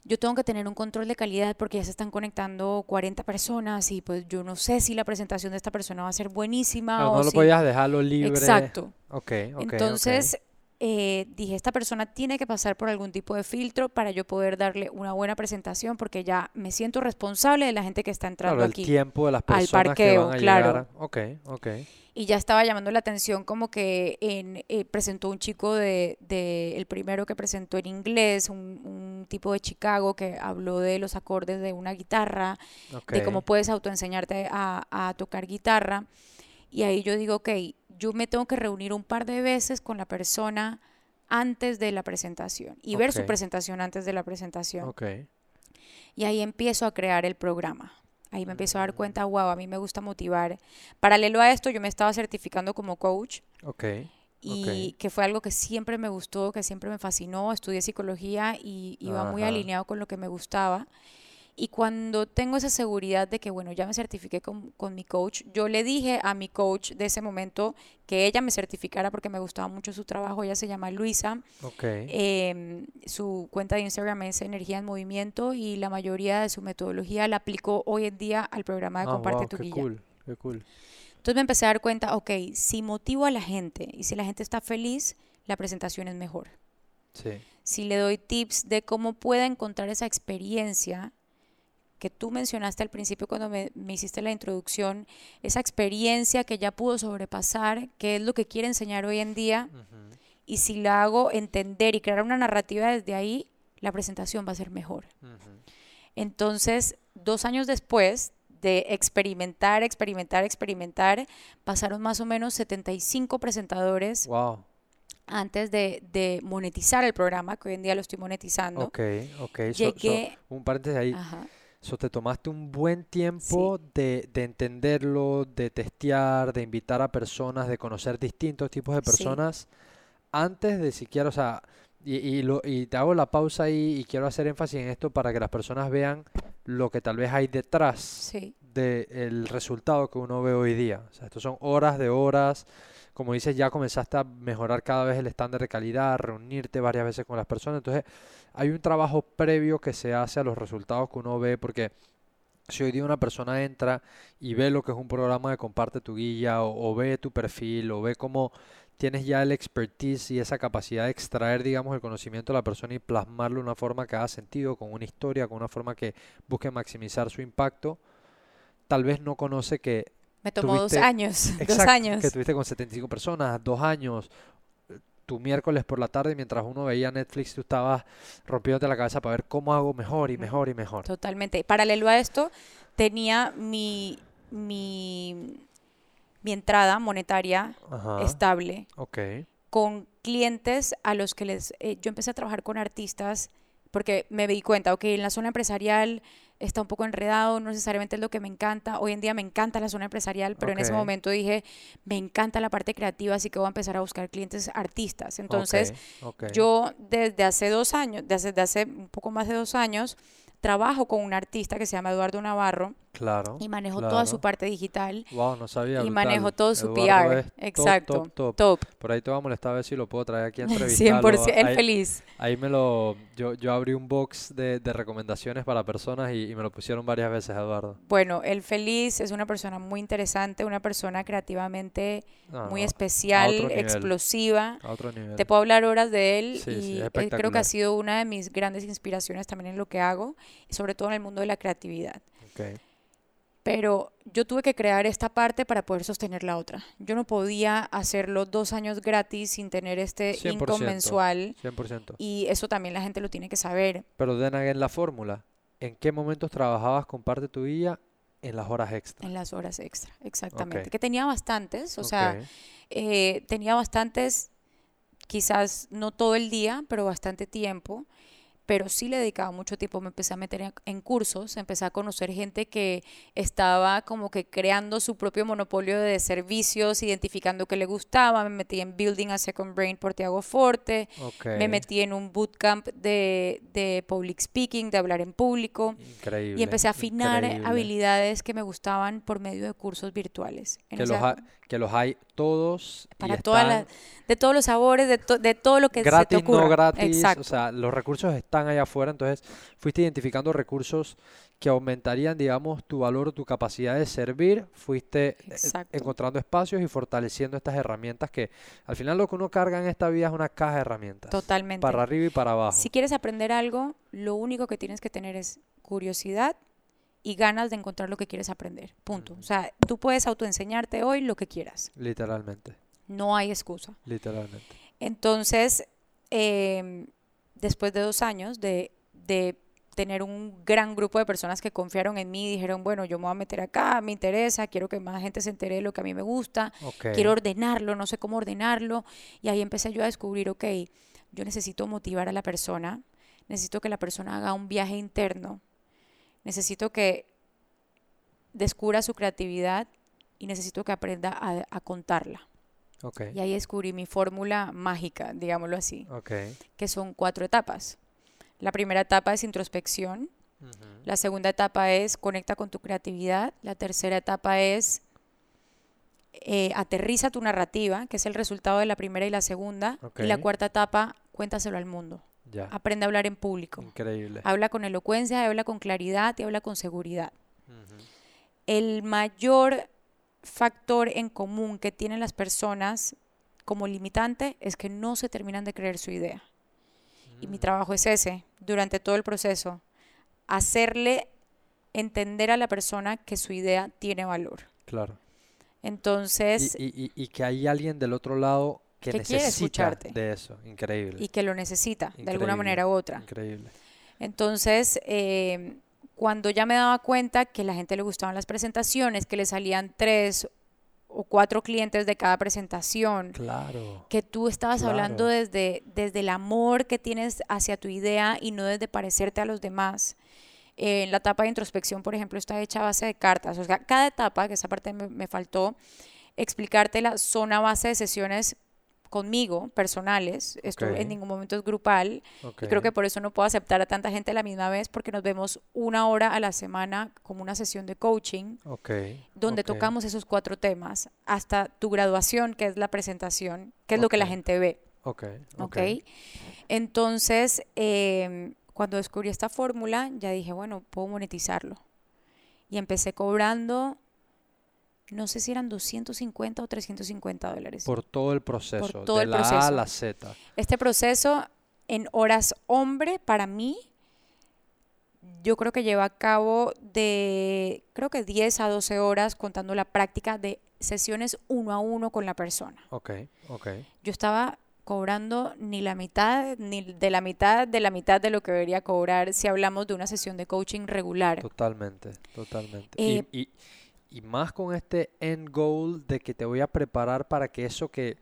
Speaker 1: Yo tengo que tener un control de calidad porque ya se están conectando 40 personas y pues yo no sé si la presentación de esta persona va a ser buenísima
Speaker 2: Claro,
Speaker 1: o
Speaker 2: no lo podías dejarlo libre.
Speaker 1: Exacto.
Speaker 2: Ok, ok, ok.
Speaker 1: Entonces eh, dije, esta persona tiene que pasar por algún tipo de filtro para yo poder darle una buena presentación porque ya me siento responsable de la gente que está entrando
Speaker 2: Claro, el
Speaker 1: aquí.
Speaker 2: tiempo de las
Speaker 1: al
Speaker 2: personas que
Speaker 1: parqueo,
Speaker 2: van a
Speaker 1: claro.
Speaker 2: llegar. Ok, ok.
Speaker 1: Y ya estaba llamando la atención como que en, eh, presentó un chico de, de- el primero que presentó en inglés, un, un tipo de Chicago que habló de los acordes de una guitarra, de cómo puedes autoenseñarte a, a tocar guitarra. Y ahí yo digo, ok, yo me tengo que reunir un par de veces con la persona antes de la presentación y ver su presentación antes de la presentación.
Speaker 2: Ok.
Speaker 1: Y ahí empiezo a crear el programa. Ahí me empiezo a dar cuenta, wow, a mí me gusta motivar. Paralelo a esto, yo me estaba certificando como coach
Speaker 2: Ok.
Speaker 1: y que fue algo que siempre me gustó, que siempre me fascinó. Estudié psicología y iba muy alineado con lo que me gustaba. Y cuando tengo esa seguridad de que, bueno, ya me certifiqué con, con mi coach, yo le dije a mi coach de ese momento que ella me certificara porque me gustaba mucho su trabajo. Ella se llama Luisa.
Speaker 2: Ok.
Speaker 1: Em, su cuenta de Instagram es Energía en Movimiento y la mayoría de su metodología la aplicó hoy en día al programa de
Speaker 2: Ah,
Speaker 1: Comparte
Speaker 2: wow,
Speaker 1: tu
Speaker 2: qué
Speaker 1: Guía.
Speaker 2: cool, qué cool.
Speaker 1: Entonces me empecé a dar cuenta, ok, si motivo a la gente y si la gente está feliz, la presentación es mejor.
Speaker 2: Sí.
Speaker 1: Si le doy tips de cómo pueda encontrar esa experiencia que tú mencionaste al principio cuando me, me hiciste la introducción, esa experiencia que ya pudo sobrepasar, que es lo que quiere enseñar hoy en día, y si la hago entender y crear una narrativa desde ahí, la presentación va a ser mejor. Entonces, dos años después de experimentar, experimentar, experimentar, pasaron más o menos 75 presentadores
Speaker 2: Wow.
Speaker 1: antes de, de monetizar el programa, que hoy en día lo estoy monetizando.
Speaker 2: Ok, ok. So- so,
Speaker 1: Llegué-
Speaker 2: un paréntesis ahí.
Speaker 1: Ajá.
Speaker 2: So, te tomaste un buen tiempo de, de entenderlo, de testear, de invitar a personas, de conocer distintos tipos de
Speaker 1: Sí.
Speaker 2: personas antes de siquiera, o sea, y, y, lo, y te hago la pausa ahí y quiero hacer énfasis en esto para que las personas vean lo que tal vez hay detrás
Speaker 1: Sí,
Speaker 2: del resultado que uno ve hoy día. O sea, estos son horas de horas. Como dices, ya comenzaste a mejorar cada vez el estándar de calidad, reunirte varias veces con las personas. Entonces, hay un trabajo previo que se hace a los resultados que uno ve, porque si hoy día una persona entra y ve lo que es un programa de comparte tu guía, o, o ve tu perfil, o ve cómo tienes ya el expertise y esa capacidad de extraer, digamos, el conocimiento de la persona y plasmarlo de una forma que haga sentido, con una historia, con una forma que busque maximizar su impacto, tal vez no conoce que
Speaker 1: me tomó dos
Speaker 2: Tuviste-
Speaker 1: años, <laughs> dos años.
Speaker 2: que estuviste con 75 personas, dos años, tu miércoles por la tarde, mientras uno veía Netflix, tú estabas rompiéndote la cabeza para ver cómo hago mejor y mejor y mejor.
Speaker 1: Totalmente. Paralelo a esto, tenía mi, mi, mi entrada monetaria
Speaker 2: Ajá,
Speaker 1: estable
Speaker 2: ok,
Speaker 1: con clientes a los que les... eh, yo empecé a trabajar con artistas porque me di cuenta, ok, en la zona empresarial está un poco enredado, no necesariamente es lo que me encanta. Hoy en día me encanta la zona empresarial, pero en ese momento dije, me encanta la parte creativa, así que voy a empezar a buscar clientes artistas. Entonces, yo desde hace dos años, desde hace un poco más de dos años, trabajo con un artista que se llama Eduardo Navarro
Speaker 2: Claro.
Speaker 1: y manejo toda su
Speaker 2: claro.
Speaker 1: parte digital
Speaker 2: Wow, no sabía.
Speaker 1: y
Speaker 2: brutal.
Speaker 1: manejo todo su
Speaker 2: Eduardo
Speaker 1: PR.
Speaker 2: es top,
Speaker 1: Exacto.
Speaker 2: top, top.
Speaker 1: top.
Speaker 2: Por ahí te voy a molestar a ver si lo puedo traer aquí a <laughs> entrevistarlo.
Speaker 1: 100%, él
Speaker 2: Ahí-
Speaker 1: feliz.
Speaker 2: Ahí me lo, yo, yo abrí un box de, de recomendaciones para personas y, y me lo pusieron varias veces, Eduardo.
Speaker 1: Bueno, él feliz es una persona muy interesante, una persona creativamente
Speaker 2: No,
Speaker 1: muy
Speaker 2: no,
Speaker 1: especial,
Speaker 2: nivel.
Speaker 1: explosiva.
Speaker 2: a otro nivel.
Speaker 1: Te puedo hablar horas de él
Speaker 2: Sí, sí,
Speaker 1: y
Speaker 2: es
Speaker 1: eh, creo que ha sido una de mis grandes inspiraciones también en lo que hago, sobre todo en el mundo de la creatividad.
Speaker 2: Ok,
Speaker 1: Pero yo tuve que crear esta parte para poder sostener la otra. Yo no podía hacerlo dos años gratis sin tener este
Speaker 2: 100%.
Speaker 1: income mensual
Speaker 2: 100%.
Speaker 1: y eso también la gente lo tiene que saber.
Speaker 2: Pero den again la fórmula. ¿En qué momentos trabajabas con parte tu día en las horas extra?
Speaker 1: En las horas extra, exactamente. Que tenía bastantes, o sea, eh, tenía bastantes, quizás no todo el día, pero bastante tiempo. Pero sí le dedicaba mucho tiempo, me empecé a meter en, cursos, empecé a conocer gente que estaba como que creando su propio monopolio de servicios, identificando qué le gustaba, me metí en Building a Second Brain por Tiago Forte, me metí en un bootcamp de, de public speaking, de hablar en público,
Speaker 2: Increíble.
Speaker 1: y empecé a afinar
Speaker 2: increíble.
Speaker 1: habilidades que me gustaban por medio de cursos virtuales.
Speaker 2: Que los, ha- que los hay todos
Speaker 1: para todas
Speaker 2: están
Speaker 1: las, de todos los sabores, de, to- de todo lo que se te
Speaker 2: gratis,
Speaker 1: ocurra.
Speaker 2: no gratis.
Speaker 1: Exacto.
Speaker 2: O sea, los recursos están allá afuera. Entonces, fuiste identificando recursos que aumentarían, digamos, tu valor, tu capacidad de servir. Fuiste eh,
Speaker 1: Exacto.
Speaker 2: encontrando espacios y fortaleciendo estas herramientas que al final lo que uno carga en esta vida es una caja de herramientas.
Speaker 1: Totalmente.
Speaker 2: Para arriba y para abajo.
Speaker 1: Si quieres aprender algo, lo único que tienes que tener es curiosidad y ganas de encontrar lo que quieres aprender. Punto. O sea, tú puedes autoenseñarte hoy lo que quieras.
Speaker 2: Literalmente.
Speaker 1: No hay excusa.
Speaker 2: Literalmente.
Speaker 1: Entonces, em, después de dos años de, de tener un gran grupo de personas que confiaron en mí y dijeron, bueno, yo me voy a meter acá, me interesa, quiero que más gente se entere de lo que a mí me gusta,
Speaker 2: Ok.
Speaker 1: quiero ordenarlo, no sé cómo ordenarlo. Y ahí empecé yo a descubrir, ok, yo necesito motivar a la persona, necesito que la persona haga un viaje interno, necesito que descubra su creatividad y necesito que aprenda a, a contarla.
Speaker 2: Ok.
Speaker 1: Y ahí descubrí mi fórmula mágica, digámoslo así,
Speaker 2: Ok.
Speaker 1: que son cuatro etapas. La primera etapa es introspección, la segunda etapa es conecta con tu creatividad, la tercera etapa es eh, aterriza tu narrativa, que es el resultado de la primera y la segunda, y la cuarta etapa, cuéntaselo al mundo,
Speaker 2: Ya.
Speaker 1: aprende a hablar en público,
Speaker 2: Increíble.
Speaker 1: habla con elocuencia, habla con claridad y habla con seguridad. El mayor factor en común que tienen las personas como limitante es que no se terminan de creer su idea. Y mi trabajo es ese, durante todo el proceso, hacerle entender a la persona que su idea tiene valor.
Speaker 2: Claro.
Speaker 1: Entonces,
Speaker 2: Y, y- y- y que hay alguien del otro lado que
Speaker 1: Que quiere
Speaker 2: necesita
Speaker 1: escucharte.
Speaker 2: de eso. Increíble.
Speaker 1: y que lo necesita de alguna
Speaker 2: Increíble,
Speaker 1: manera u otra.
Speaker 2: Increíble.
Speaker 1: Entonces, eh, cuando ya me daba cuenta que a la gente le gustaban las presentaciones, que le salían tres o cuatro clientes de cada presentación,
Speaker 2: Claro.
Speaker 1: que tú estabas hablando
Speaker 2: Claro.
Speaker 1: desde, desde el amor que tienes hacia tu idea y no desde parecerte a los demás. Eh, la etapa de introspección, por ejemplo, está hecha a base de cartas. O sea, cada etapa, que esa parte me, me faltó explicártela, son a base de sesiones conmigo, personales. Esto en ningún momento es grupal. Y creo que por eso no puedo aceptar a tanta gente a la misma vez, porque nos vemos una hora a la semana como una sesión de coaching
Speaker 2: Ok.
Speaker 1: donde tocamos esos cuatro temas hasta tu graduación, que es la presentación, que es lo que la gente ve,
Speaker 2: Ok.
Speaker 1: ¿ok? Entonces, em, cuando descubrí esta fórmula, ya dije, bueno, puedo monetizarlo. Y empecé cobrando, no sé si eran 250 o 350 dólares.
Speaker 2: Por todo el proceso.
Speaker 1: todo
Speaker 2: de
Speaker 1: el
Speaker 2: la A a
Speaker 1: proceso.
Speaker 2: la Z.
Speaker 1: Este proceso en horas hombre para mí, yo creo que lleva a cabo de, creo que 10 a 12 horas contando la práctica de sesiones uno a uno con la persona.
Speaker 2: Ok. Ok.
Speaker 1: Yo estaba cobrando ni la mitad, ni de la mitad de la mitad de lo que debería cobrar si hablamos de una sesión de coaching regular.
Speaker 2: Totalmente. Totalmente.
Speaker 1: Eh,
Speaker 2: y, y- y más con este end goal de que te voy a preparar para que eso que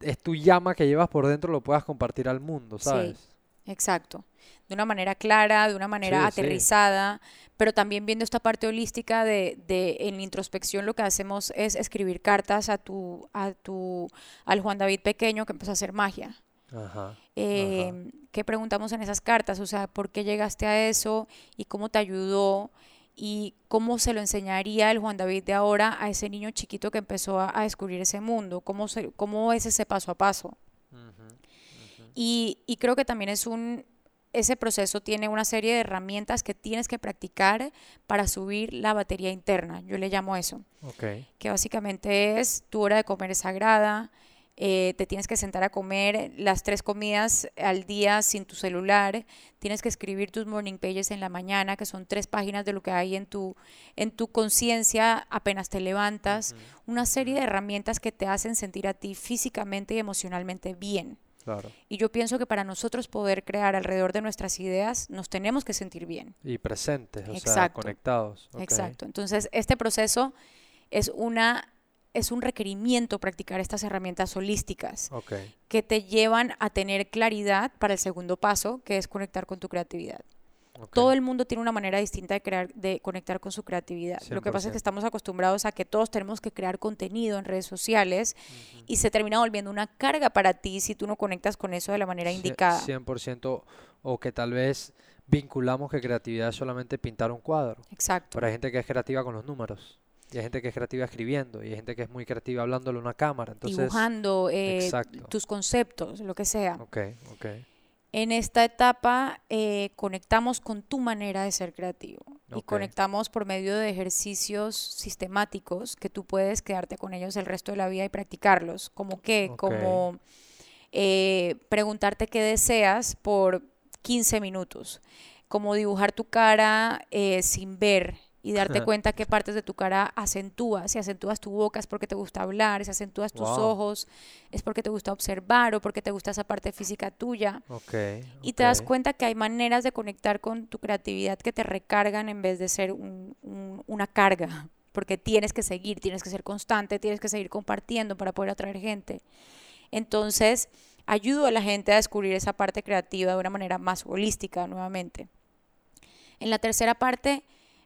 Speaker 2: es tu llama que llevas por dentro lo puedas compartir al mundo,
Speaker 1: Sí.
Speaker 2: ¿sabes?
Speaker 1: Exacto. De una manera clara, de una manera
Speaker 2: Sí, sí.
Speaker 1: aterrizada, pero también viendo esta parte holística de, de en introspección lo que hacemos es escribir cartas a tu, a tu, al Juan David pequeño que empezó a hacer magia.
Speaker 2: Ajá.
Speaker 1: Eh, ¿Qué preguntamos en esas cartas? O sea, ¿por qué llegaste a eso y cómo te ayudó? Y cómo se lo enseñaría el Juan David de ahora a ese niño chiquito que empezó a, a descubrir ese mundo. ¿Cómo, se- cómo es ese paso a paso? Y, y creo que también es un, ese proceso tiene una serie de herramientas que tienes que practicar para subir la batería interna. Yo le llamo eso,
Speaker 2: Ok.
Speaker 1: que básicamente es tu hora de comer es sagrada, eh, te tienes que sentar a comer las tres comidas al día sin tu celular, tienes que escribir tus morning pages en la mañana, que son tres páginas de lo que hay en tu, en tu conciencia apenas te levantas, una serie de herramientas que te hacen sentir a ti físicamente y emocionalmente bien.
Speaker 2: Claro.
Speaker 1: Y yo pienso que para nosotros poder crear alrededor de nuestras ideas, nos tenemos que sentir bien.
Speaker 2: Y presentes, o sea, conectados.
Speaker 1: Exacto. Entonces, este proceso es una es un requerimiento practicar estas herramientas holísticas que te llevan a tener claridad para el segundo paso, que es conectar con tu creatividad. Todo el mundo tiene una manera distinta de crear, de conectar con su creatividad. Lo que pasa es
Speaker 2: 100%.
Speaker 1: que estamos acostumbrados a que todos tenemos que crear contenido en redes sociales y se termina volviendo una carga para ti si tú no conectas con eso de la manera indicada.
Speaker 2: 100% o que tal vez vinculamos que creatividad es solamente pintar un cuadro.
Speaker 1: Exacto.
Speaker 2: Pero hay gente que es creativa con los números. Y hay gente que es creativa escribiendo. Y hay gente que es muy creativa hablándole a una cámara. Entonces,
Speaker 1: dibujando eh, tus conceptos, lo que sea.
Speaker 2: ok, ok.
Speaker 1: En esta etapa eh, conectamos con tu manera de ser creativo y conectamos por medio de ejercicios sistemáticos que tú puedes quedarte con ellos el resto de la vida y practicarlos. Como que,
Speaker 2: Ok.
Speaker 1: como eh, preguntarte qué deseas por 15 minutos, como dibujar tu cara eh, sin ver y darte cuenta qué partes de tu cara acentúas. Si acentúas tu boca es porque te gusta hablar, si acentúas tus
Speaker 2: Wow.
Speaker 1: ojos es porque te gusta observar o porque te gusta esa parte física tuya. Y te das cuenta que hay maneras de conectar con tu creatividad que te recargan en vez de ser un- un- una carga, porque tienes que seguir, tienes que ser constante, tienes que seguir compartiendo para poder atraer gente. Entonces, ayudo a la gente a descubrir esa parte creativa de una manera más holística nuevamente. En la tercera parte,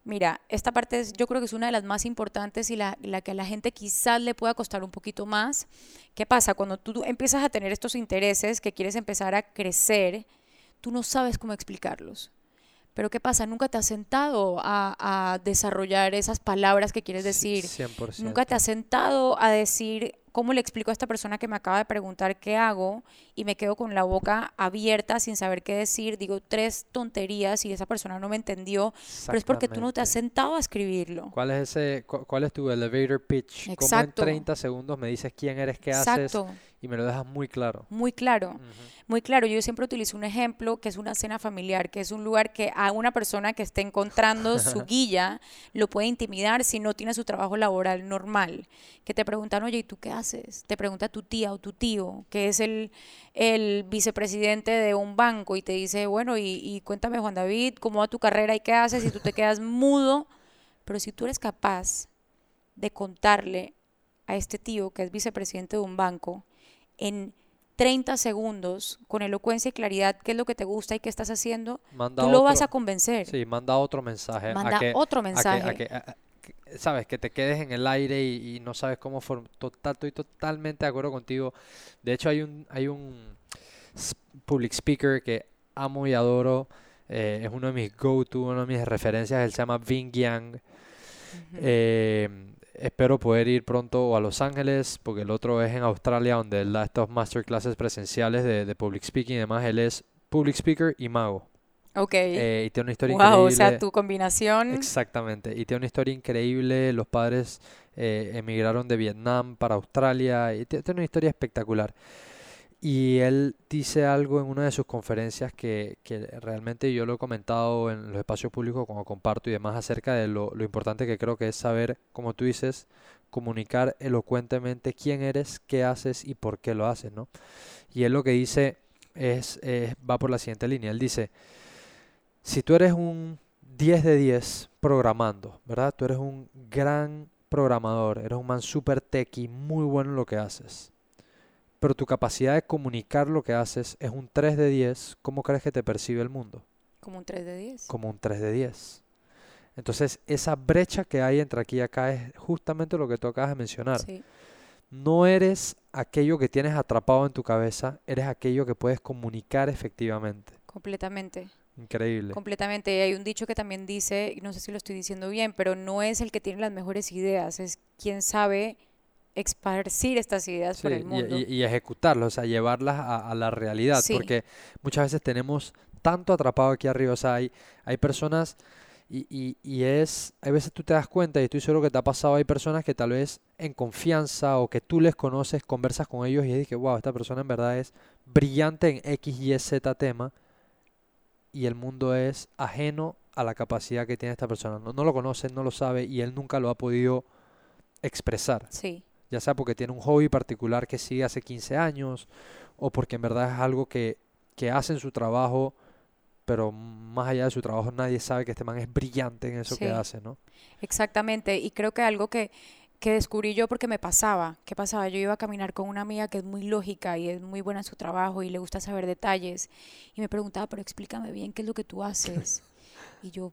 Speaker 1: mira, esta parte es, yo creo que es una de las más importantes y la, la que a la gente quizás le pueda costar un poquito más. ¿Qué pasa? Cuando tú empiezas a tener estos intereses que quieres empezar a crecer, tú no sabes cómo explicarlos. Pero ¿qué pasa? Nunca te has sentado a, a desarrollar esas palabras que quieres decir.
Speaker 2: 100%.
Speaker 1: Nunca te has sentado a decir cómo le explico a esta persona que me acaba de preguntar qué hago y me quedo con la boca abierta sin saber qué decir. Digo tres tonterías y esa persona no me entendió, pero es porque tú no te has sentado a escribirlo.
Speaker 2: ¿Cuál es ese, cu- cuál es tu elevator pitch? ¿Cómo en
Speaker 1: Exacto.
Speaker 2: 30 segundos me dices quién eres, qué haces
Speaker 1: Exacto,
Speaker 2: y me lo dejas muy claro?
Speaker 1: muy claro. Muy claro, yo siempre utilizo un ejemplo que es una cena familiar, que es un lugar que a una persona que esté encontrando <laughs> su guía lo puede intimidar si no tiene su trabajo laboral normal. Que te preguntan, oye, ¿y tú qué haces? Te pregunta tu tía o tu tío, que es el, el vicepresidente de un banco, y te dice, bueno, y, y cuéntame, Juan David, ¿cómo va tu carrera y qué haces? Y tú te quedas mudo. Pero si tú eres capaz de contarle a este tío, que es vicepresidente de un banco, en 30 segundos, con elocuencia y claridad, qué es lo que te gusta y qué estás haciendo,
Speaker 2: Manda
Speaker 1: tú lo vas a convencer.
Speaker 2: Sí, manda otro mensaje. a
Speaker 1: Manda
Speaker 2: que-
Speaker 1: otro
Speaker 2: a
Speaker 1: mensaje.
Speaker 2: que- a- a- que- sabes, que te quedes en el aire y, y no sabes cómo total, estoy totalmente de acuerdo contigo. De hecho, hay un, hay un public speaker que amo y adoro. eh, es uno de mis go-to, una de mis referencias. Él se llama Ving Yang. Eh, espero poder ir pronto a Los Ángeles, porque el otro es en Australia, donde él da estos masterclasses presenciales de, de public speaking y demás. Él es public speaker y mago.
Speaker 1: Ok.
Speaker 2: eh, y tiene una historia
Speaker 1: wow, o
Speaker 2: increíble.
Speaker 1: sea, tu combinación.
Speaker 2: Exactamente, y tiene una historia increíble. Los padres eh, emigraron de Vietnam para Australia y tie- tiene una historia espectacular. Y él dice algo en una de sus conferencias que, que realmente yo lo he comentado en los espacios públicos cuando comparto y demás acerca de lo, lo importante que creo que es saber, como tú dices, comunicar elocuentemente quién eres, qué haces y por qué lo haces, ¿no? Y él lo que dice es, es- va por la siguiente línea. Él dice, si tú eres un 10 de 10 programando, ¿verdad? Tú eres un gran programador, eres un man super techy, muy bueno en lo que haces. Pero tu capacidad de comunicar lo que haces es un 3 de 10, ¿cómo crees que te percibe el mundo?
Speaker 1: Como un 3 de 10.
Speaker 2: Como un 3 de 10. Entonces, esa brecha que hay entre aquí y acá es justamente lo que tú acabas de mencionar.
Speaker 1: Sí,
Speaker 2: No eres aquello que tienes atrapado en tu cabeza, eres aquello que puedes comunicar efectivamente.
Speaker 1: completamente.
Speaker 2: Increíble.
Speaker 1: Completamente. Y hay un dicho que también dice, y no sé si lo estoy diciendo bien, pero no es el que tiene las mejores ideas, es quien sabe esparcir estas ideas por el mundo.
Speaker 2: y- y ejecutarlas, o sea, llevarlas a, a la realidad,
Speaker 1: Sí.
Speaker 2: porque muchas veces tenemos tanto atrapado aquí arriba, o sea, hay, hay personas y, y, y es, hay veces tú te das cuenta y estoy seguro que te ha pasado, hay personas que tal vez en confianza o que tú les conoces, conversas con ellos y dices, wow, esta persona en verdad es brillante en X, Y, Z tema y el mundo es ajeno a la capacidad que tiene esta persona. No, no lo conoce, no lo sabe y él nunca lo ha podido expresar
Speaker 1: Sí,
Speaker 2: ya sea porque tiene un hobby particular que sigue hace 15 años o porque en verdad es algo que, que hace en su trabajo, pero más allá de su trabajo nadie sabe que este man es brillante en eso que hace, ¿no?
Speaker 1: exactamente. Y creo que algo que, que descubrí yo porque me pasaba, ¿qué pasaba? Yo iba a caminar con una amiga que es muy lógica y es muy buena en su trabajo y le gusta saber detalles. Y me preguntaba, pero explícame bien qué es lo que tú haces. <laughs> Y yo,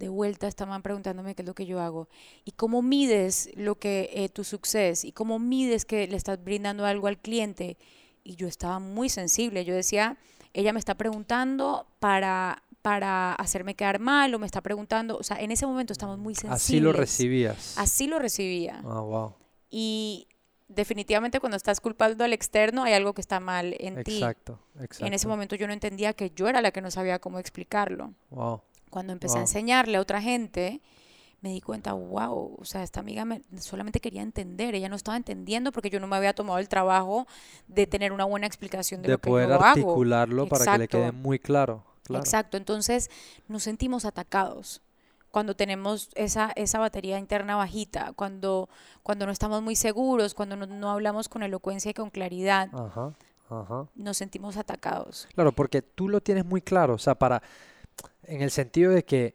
Speaker 1: de vuelta, estaban preguntándome qué es lo que yo hago. Y cómo mides lo que eh, tu suceso y cómo mides que le estás brindando algo al cliente. Y yo estaba muy sensible. Yo decía, ella me está preguntando para, para hacerme quedar mal o me está preguntando. O sea, en ese momento estamos muy sensibles.
Speaker 2: Así lo recibías.
Speaker 1: Así lo recibía.
Speaker 2: Ah, wow.
Speaker 1: Y definitivamente cuando estás culpando al externo hay algo que está mal en ti.
Speaker 2: Exacto, exacto.
Speaker 1: En ese momento yo no entendía que yo era la que no sabía cómo explicarlo.
Speaker 2: Wow.
Speaker 1: Cuando empecé a
Speaker 2: Wow.
Speaker 1: enseñarle a otra gente, me di cuenta, wow, o sea, esta amiga me, solamente quería entender, ella no estaba entendiendo porque yo no me había tomado el trabajo de tener una buena explicación de,
Speaker 2: De
Speaker 1: lo que
Speaker 2: poder
Speaker 1: yo hago.
Speaker 2: articularlo para que le quede muy claro. Claro.
Speaker 1: Exacto, entonces nos sentimos atacados cuando tenemos esa, esa batería interna bajita, cuando, cuando no estamos muy seguros, cuando no, no hablamos con elocuencia y con claridad,
Speaker 2: Ajá, ajá.
Speaker 1: nos sentimos atacados.
Speaker 2: Claro, porque tú lo tienes muy claro, o sea, para, en el sentido de que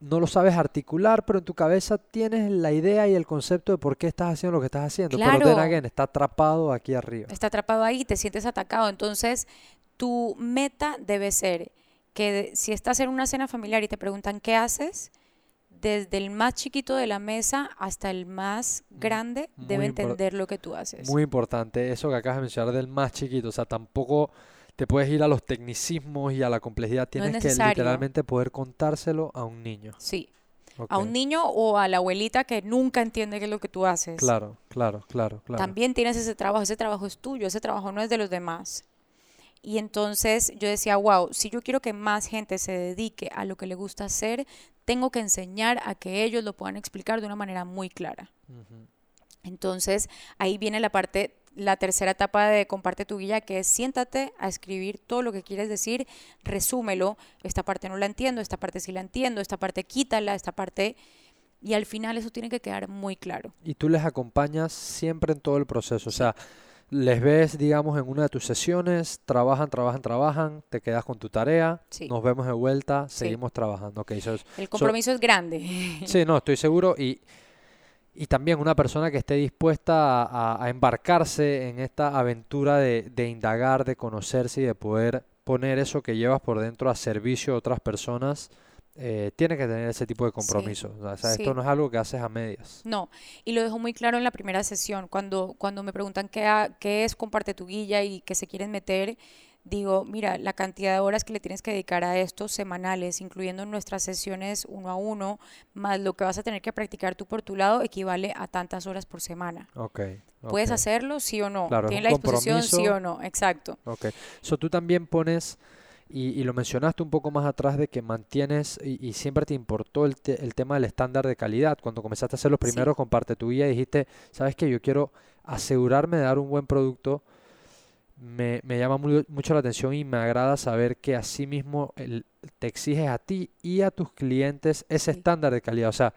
Speaker 2: no lo sabes articular, pero en tu cabeza tienes la idea y el concepto de por qué estás haciendo lo que estás haciendo. Pero
Speaker 1: Claro.
Speaker 2: again, está atrapado aquí arriba.
Speaker 1: Está atrapado ahí, te sientes atacado. Entonces, tu meta debe ser que si estás en una cena familiar y te preguntan qué haces, desde el más chiquito de la mesa hasta el más grande
Speaker 2: muy
Speaker 1: debe entender lo que tú haces.
Speaker 2: Muy importante eso que acabas de mencionar del más chiquito, o sea, tampoco te puedes ir a los tecnicismos y a la complejidad,
Speaker 1: No
Speaker 2: tienes que literalmente poder contárselo a un niño.
Speaker 1: Sí. a un niño o a la abuelita que nunca entiende qué es lo que tú haces.
Speaker 2: Claro, claro, claro, claro.
Speaker 1: También tienes ese trabajo, ese trabajo es tuyo, ese trabajo no es de los demás. Y entonces yo decía, wow, si yo quiero que más gente se dedique a lo que le gusta hacer, tengo que enseñar a que ellos lo puedan explicar de una manera muy clara. Entonces ahí viene la parte, la tercera etapa de comparte tu guía, que es siéntate a escribir todo lo que quieres decir, resúmelo, esta parte no la entiendo, esta parte sí la entiendo, esta parte quítala, esta parte... Y al final eso tiene que quedar muy claro.
Speaker 2: Y tú les acompañas siempre en todo el proceso, o sea, les ves, digamos, en una de tus sesiones, trabajan, trabajan, trabajan, te quedas con tu tarea,
Speaker 1: Sí.
Speaker 2: nos vemos de vuelta,
Speaker 1: Sí.
Speaker 2: seguimos trabajando. Ok, so-
Speaker 1: El compromiso es grande.
Speaker 2: Sí, no, estoy seguro. Y, y también una persona que esté dispuesta a, a- embarcarse en esta aventura de, de indagar, de conocerse y de poder poner eso que llevas por dentro a servicio de otras personas, eh, tiene que tener ese tipo de compromiso. O sea, esto no es algo que haces a medias.
Speaker 1: No, y lo dejo muy claro en la primera sesión, cuando, cuando me preguntan qué, ha- qué es comparte tu guía y que se quieren meter, digo, mira, la cantidad de horas que le tienes que dedicar a estos semanales, incluyendo nuestras sesiones uno a uno, más lo que vas a tener que practicar tú por tu lado, equivale a tantas horas por semana.
Speaker 2: Ok.
Speaker 1: ¿Puedes
Speaker 2: ok,
Speaker 1: hacerlo, sí o no?
Speaker 2: Claro, es
Speaker 1: ¿Tienes la disposición, sí o no? Exacto.
Speaker 2: Ok. So, tú también pones, y, y lo mencionaste un poco más atrás, de que mantienes y, y siempre te importó el, te- el tema del estándar de calidad. Cuando comenzaste a hacer los
Speaker 1: Sí.
Speaker 2: primeros, comparte tu guía, dijiste, ¿sabes qué? Yo quiero asegurarme de dar un buen producto. Me, me llama mu- mucho la atención y me agrada saber que así mismo el- te exiges a ti y a tus clientes ese
Speaker 1: Sí.
Speaker 2: estándar de calidad. O sea,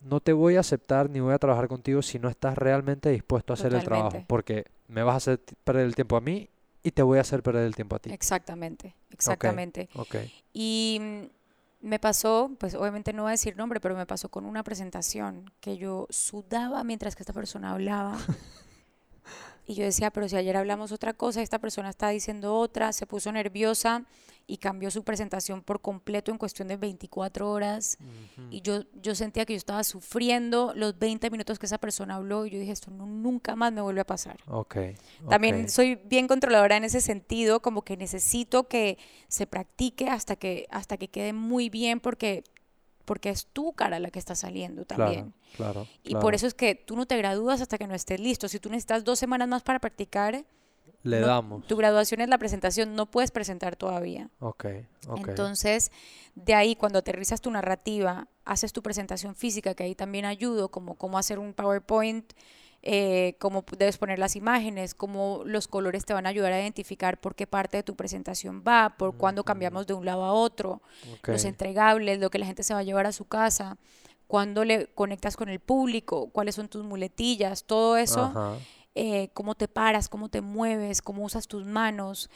Speaker 2: no te voy a aceptar ni voy a trabajar contigo si no estás realmente dispuesto a hacer el trabajo, porque me vas a hacer perder el tiempo a mí y te voy a hacer perder el tiempo a ti.
Speaker 1: Exactamente, exactamente. Y mm, me pasó, pues obviamente no voy a decir nombre, pero me pasó con una presentación que yo sudaba mientras que esta persona hablaba. <laughs> Y yo decía, pero si ayer hablamos otra cosa, esta persona está diciendo otra, se puso nerviosa y cambió su presentación por completo en cuestión de 24 horas. Y yo, yo sentía que yo estaba sufriendo los 20 minutos que esa persona habló y yo dije, esto no, nunca más me vuelve a pasar.
Speaker 2: Ok.
Speaker 1: También soy bien controladora en ese sentido, como que necesito que se practique hasta que, hasta que quede muy bien porque, porque es tu cara la que está saliendo también.
Speaker 2: Claro, claro.
Speaker 1: Y
Speaker 2: claro.
Speaker 1: por eso es que tú no te gradúas hasta que no estés listo. Si tú necesitas dos semanas más para practicar,
Speaker 2: Le
Speaker 1: no-
Speaker 2: damos.
Speaker 1: tu graduación es la presentación, no puedes presentar todavía.
Speaker 2: Ok, ok.
Speaker 1: Entonces, de ahí cuando aterrizas tu narrativa, haces tu presentación física, que ahí también ayudo, como cómo hacer un PowerPoint, eh, cómo debes poner las imágenes, cómo los colores te van a ayudar a identificar por qué parte de tu presentación va, por cuándo cambiamos de un lado a otro, los entregables, lo que la gente se va a llevar a su casa, cuándo le conectas con el público, cuáles son tus muletillas, todo eso eh, cómo te paras, cómo te mueves, cómo usas tus manos.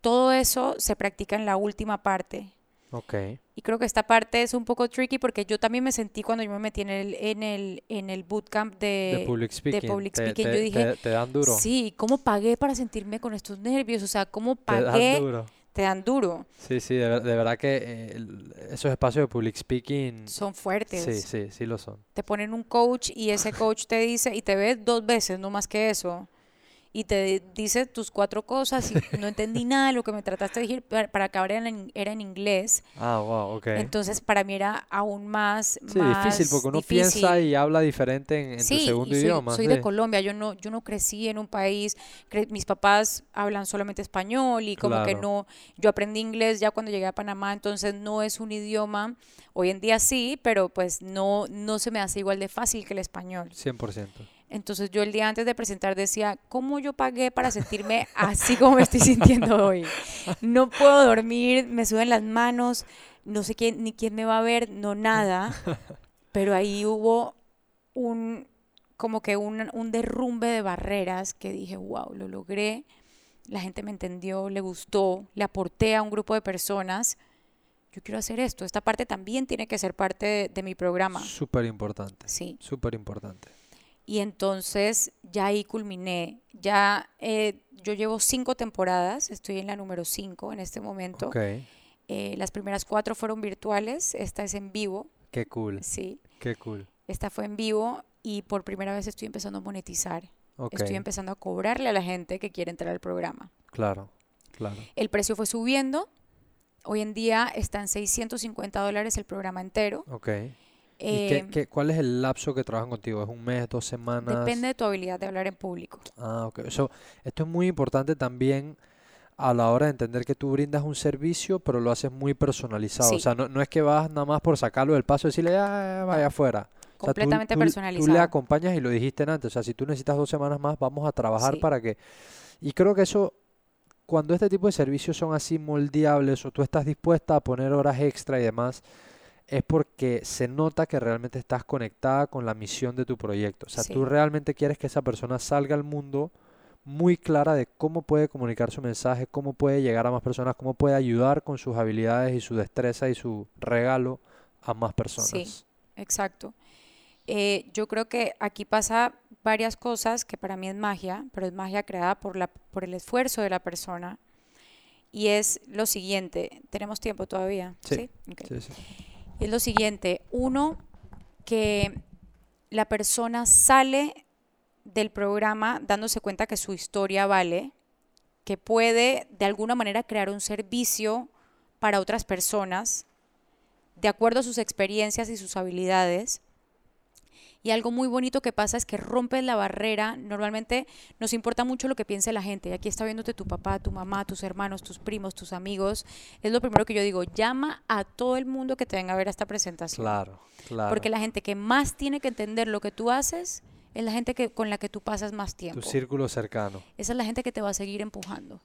Speaker 1: Todo eso se practica en la última parte.
Speaker 2: Ok.
Speaker 1: Y creo que esta parte es un poco tricky porque yo también me sentí cuando yo me metí en el, en el, en el bootcamp de,
Speaker 2: de public speaking.
Speaker 1: public
Speaker 2: te-
Speaker 1: speaking,
Speaker 2: te-
Speaker 1: yo dije,
Speaker 2: te, te dan duro.
Speaker 1: sí, ¿cómo pagué para sentirme con estos nervios? O sea, ¿cómo
Speaker 2: te dan
Speaker 1: pagué?
Speaker 2: duro.
Speaker 1: Te dan duro.
Speaker 2: Sí, sí, de, de verdad que eh, esos espacios de public speaking.
Speaker 1: Son fuertes.
Speaker 2: Sí, sí, sí lo son.
Speaker 1: te ponen un coach y ese coach te dice, y te ves dos veces, no más que eso, y te dice tus cuatro cosas y no entendí <laughs> nada de lo que me trataste de decir, para, acabar era en, era en inglés,
Speaker 2: Ah, wow, ok.
Speaker 1: entonces para mí era aún más,
Speaker 2: sí, difícil porque uno
Speaker 1: difícil.
Speaker 2: piensa y habla diferente en, en
Speaker 1: Sí,
Speaker 2: tu segundo
Speaker 1: soy,
Speaker 2: idioma.
Speaker 1: soy
Speaker 2: sí.
Speaker 1: de Colombia, yo no, yo no crecí en un país, cre- mis papás hablan solamente español y como que no, yo aprendí inglés ya cuando llegué a Panamá, entonces no es un idioma, hoy en día sí, pero pues no, no se me hace igual de fácil que el español.
Speaker 2: 100%.
Speaker 1: Entonces yo el día antes de presentar decía, ¿cómo yo pagué para sentirme así como me estoy sintiendo hoy? No puedo dormir, me suben las manos, no sé quién, ni quién me va a ver, no nada. Pero ahí hubo un, como que un, un derrumbe de barreras que dije, wow, lo logré. La gente me entendió, le gustó, le aporté a un grupo de personas. Yo quiero hacer esto. Esta parte también tiene que ser parte de, de mi programa.
Speaker 2: Súper importante.
Speaker 1: Sí.
Speaker 2: Súper importante.
Speaker 1: Y entonces ya ahí culminé. Ya eh, yo llevo cinco temporadas, estoy en la número cinco en este momento.
Speaker 2: Ok.
Speaker 1: Eh, las primeras cuatro fueron virtuales, esta es en vivo,
Speaker 2: Qué cool.
Speaker 1: sí.
Speaker 2: Qué cool.
Speaker 1: Esta fue en vivo y por primera vez estoy empezando a monetizar.
Speaker 2: Ok.
Speaker 1: Estoy empezando a cobrarle a la gente que quiere entrar al programa.
Speaker 2: Claro. Claro.
Speaker 1: El precio fue subiendo. Hoy en día está en 650 dólares el programa entero.
Speaker 2: Ok. ¿Y
Speaker 1: Eh,
Speaker 2: qué, qué- cuál es el lapso que trabajan contigo? ¿Es un mes, dos semanas?
Speaker 1: depende de tu habilidad de hablar en público.
Speaker 2: Ah, ok. So, esto es muy importante también a la hora de entender que tú brindas un servicio, pero lo haces muy personalizado. O
Speaker 1: Sí.
Speaker 2: sea, no, no es que vas nada más por sacarlo del paso y decirle, ah, vaya afuera. O sea, tú-
Speaker 1: Completamente
Speaker 2: tú- Tú le
Speaker 1: personalizado.
Speaker 2: acompañas y lo dijiste antes. O sea, si tú necesitas dos semanas más, vamos a trabajar
Speaker 1: Sí.
Speaker 2: para que... Y creo que eso, cuando este tipo de servicios son así moldeables o tú estás dispuesta a poner horas extra y demás, es porque se nota que realmente estás conectada con la misión de tu proyecto. O sea,
Speaker 1: Sí.
Speaker 2: tú realmente quieres que esa persona salga al mundo muy clara de cómo puede comunicar su mensaje, cómo puede llegar a más personas, cómo puede ayudar con sus habilidades y su destreza y su regalo a más personas.
Speaker 1: Exacto. Eh, yo creo que aquí pasa varias cosas que para mí es magia, pero es magia creada por, la, por el esfuerzo de la persona. Y es lo siguiente, tenemos tiempo todavía,
Speaker 2: Sí,
Speaker 1: ¿sí?
Speaker 2: Sí, sí.
Speaker 1: Es lo siguiente, uno, que la persona sale del programa dándose cuenta que su historia vale, que puede de alguna manera crear un servicio para otras personas de acuerdo a sus experiencias y sus habilidades. Y algo muy bonito que pasa es que rompes la barrera. Normalmente nos importa mucho lo que piense la gente. Y aquí está viéndote tu papá, tu mamá, tus hermanos, tus primos, tus amigos. Es lo primero que yo digo. Llama a todo el mundo que te venga a ver esta presentación.
Speaker 2: Claro, claro.
Speaker 1: Porque la gente que más tiene que entender lo que tú haces es la gente que, con la que tú pasas más tiempo.
Speaker 2: Tu círculo cercano.
Speaker 1: Esa es la gente que te va a seguir empujando.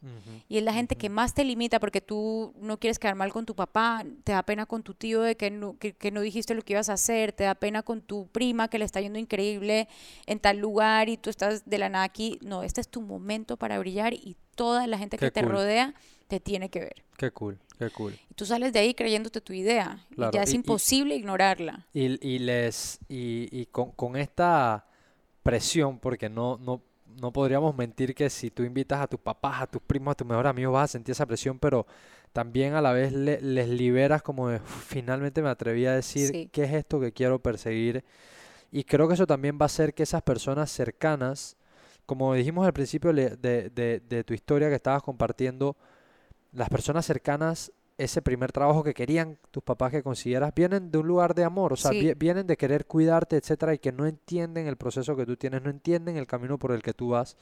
Speaker 1: Y es la gente que más te limita porque tú no quieres quedar mal con tu papá, te da pena con tu tío de que no, que, que no dijiste lo que ibas a hacer, te da pena con tu prima que le está yendo increíble en tal lugar y tú estás de la nada aquí. No, este es tu momento para brillar y toda la gente que te
Speaker 2: cool.
Speaker 1: rodea te tiene que ver.
Speaker 2: Qué cool, qué cool.
Speaker 1: Y tú sales de ahí creyéndote tu idea
Speaker 2: Claro,
Speaker 1: y ya es
Speaker 2: y- y-
Speaker 1: imposible ignorarla.
Speaker 2: Y, y les y, y con, con esta presión, porque no, no, no podríamos mentir que si tú invitas a tus papás, a tus primos, a tus mejores amigos, vas a sentir esa presión, pero también a la vez les liberas como de, finalmente me atreví a decir qué es esto que quiero perseguir. Y creo que eso también va a hacer que esas personas cercanas, como dijimos al principio de, de tu historia que estabas compartiendo, las personas cercanas ese primer trabajo que querían tus papás que consiguieras, vienen de un lugar de amor, o sea, vienen de querer cuidarte, etcétera, y que no entienden el proceso que tú tienes, no entienden el camino por el que tú vas,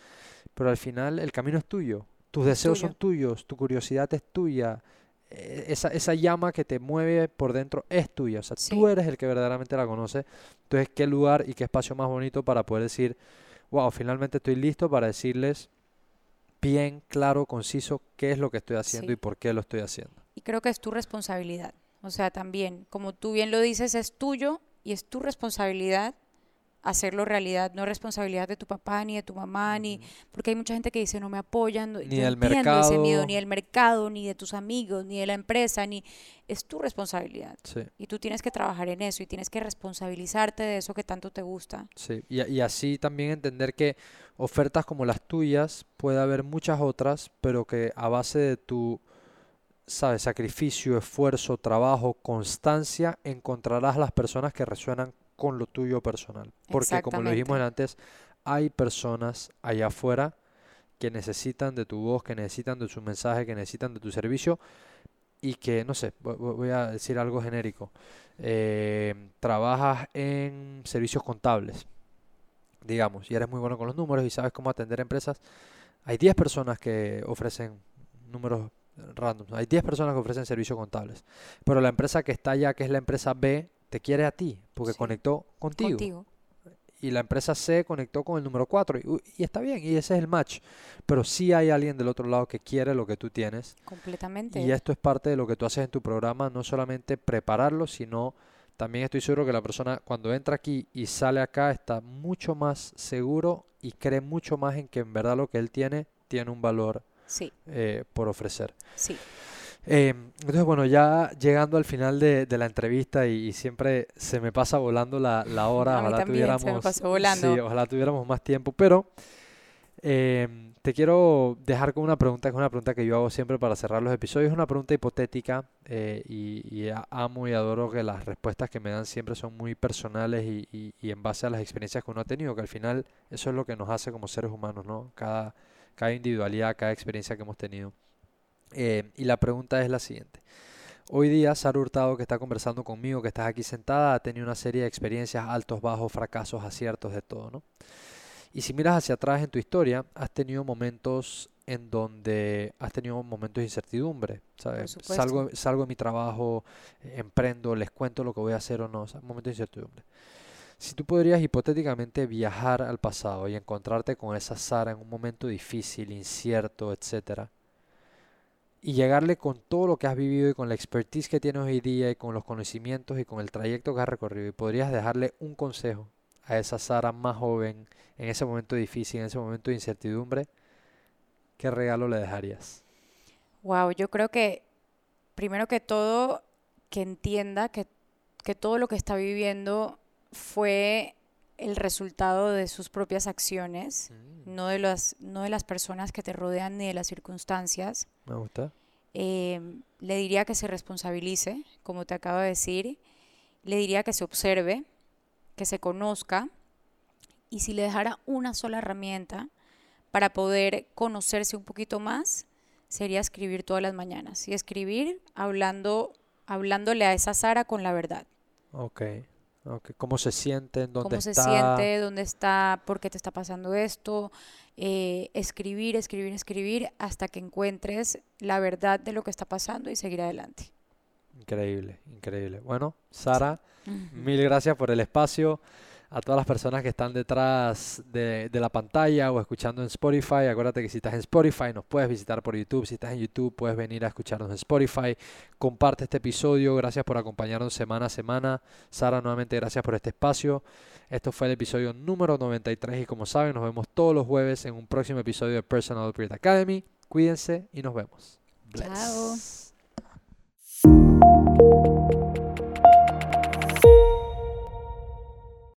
Speaker 2: pero al final el camino es tuyo, tus deseos son tuyos, tu curiosidad es tuya, e, esa, esa llama que te mueve por dentro es tuya, o sea, tú eres el que verdaderamente la conoce, entonces qué lugar y qué espacio más bonito para poder decir, wow, finalmente estoy listo para decirles bien claro, conciso, qué es lo que estoy haciendo y por qué lo estoy haciendo.
Speaker 1: Y creo que es tu responsabilidad. O sea, también, como tú bien lo dices, es tuyo y es tu responsabilidad hacerlo realidad, no es responsabilidad de tu papá ni de tu mamá, ni porque hay mucha gente que dice no me apoyan,
Speaker 2: ni del mercado, ese miedo,
Speaker 1: ni del mercado, ni de tus amigos, ni de la empresa, ni es tu responsabilidad. Y tú tienes que trabajar en eso y tienes que responsabilizarte de eso que tanto te gusta.
Speaker 2: Sí, y, y así también entender que ofertas como las tuyas puede haber muchas otras, pero que a base de tu sabes, sacrificio, esfuerzo, trabajo, constancia, encontrarás las personas que resuenan con lo tuyo personal. Porque como lo dijimos antes, hay personas allá afuera que necesitan de tu voz, que necesitan de su mensaje, que necesitan de tu servicio y que, no sé, voy a decir algo genérico. Eh, trabajas en servicios contables, digamos, y eres muy bueno con los números y sabes cómo atender empresas. Hay 10 personas que ofrecen números random. Hay 10 personas que ofrecen servicios contables. Pero la empresa que está allá, que es la empresa B, te quiere a ti porque conectó contigo. Y la empresa C conectó con el número 4 y, está bien, y ese es el match. Pero sí hay alguien del otro lado que quiere lo que tú tienes.
Speaker 1: Completamente.
Speaker 2: Y esto es parte de lo que tú haces en tu programa, no solamente prepararlo, sino también estoy seguro que la persona cuando entra aquí y sale acá está mucho más seguro y cree mucho más en que en verdad lo que él tiene tiene un valor
Speaker 1: sí.
Speaker 2: Eh, por ofrecer.
Speaker 1: Sí.
Speaker 2: Eh, entonces, bueno, ya llegando al final de, la entrevista y, siempre se me pasa volando la, hora. <laughs>
Speaker 1: ojalá tuviéramos,
Speaker 2: Sí, ojalá tuviéramos más tiempo, pero eh, te quiero dejar con una pregunta, que es una pregunta que yo hago siempre para cerrar los episodios. Es una pregunta hipotética y, amo y adoro que las respuestas que me dan siempre son muy personales y, y, en base a las experiencias que uno ha tenido, que al final eso es lo que nos hace como seres humanos, ¿no? Cada cada individualidad, cada experiencia que hemos tenido. Eh, y la pregunta es la siguiente. Hoy día, Sara Hurtado, que está conversando conmigo, que estás aquí sentada, ha tenido una serie de experiencias, altos, bajos, fracasos, aciertos, de todo, ¿no? Y si miras hacia atrás en tu historia, has tenido momentos en donde has tenido momentos de incertidumbre, ¿sabes? Salgo, salgo de mi trabajo, emprendo, les cuento lo que voy a hacer o no, momentos de incertidumbre. Si tú podrías hipotéticamente viajar al pasado y encontrarte con esa Sara en un momento difícil, incierto, etc. Y llegarle con todo lo que has vivido y con la expertise que tienes hoy día y con los conocimientos y con el trayecto que has recorrido y podrías dejarle un consejo a esa Sara más joven en ese momento difícil, en ese momento de incertidumbre, ¿qué regalo le dejarías?
Speaker 1: Wow, yo creo que primero que todo que entienda que, que todo lo que está viviendo fue el resultado de sus propias acciones, mm. no, de las, no de las personas que te rodean ni de las circunstancias.
Speaker 2: Me gusta.
Speaker 1: Em, le diría que se responsabilice, como te acabo de decir. Le diría que se observe, que se conozca. Y si le dejara una sola herramienta para poder conocerse un poquito más, sería escribir todas las mañanas. Y escribir hablando, hablándole a esa Sara con la verdad.
Speaker 2: Ok. ¿Cómo se siente? ¿Dónde
Speaker 1: ¿Cómo se siente? ¿Dónde está? ¿Por qué te está pasando esto? Eh, escribir, escribir, escribir hasta que encuentres la verdad de lo que está pasando y seguir adelante.
Speaker 2: Increíble, increíble. Bueno, Sara, mil gracias por el espacio a todas las personas que están detrás de, la pantalla o escuchando en Spotify. Acuérdate que si estás en Spotify nos puedes visitar por YouTube. Si estás en YouTube puedes venir a escucharnos en Spotify. Comparte este episodio. Gracias por acompañarnos semana a semana. Sara, nuevamente gracias por este espacio. Esto fue el episodio número 93 y como saben nos vemos todos los jueves en un próximo episodio de Personal Upgrade Academy. Cuídense y nos vemos.
Speaker 1: Chao.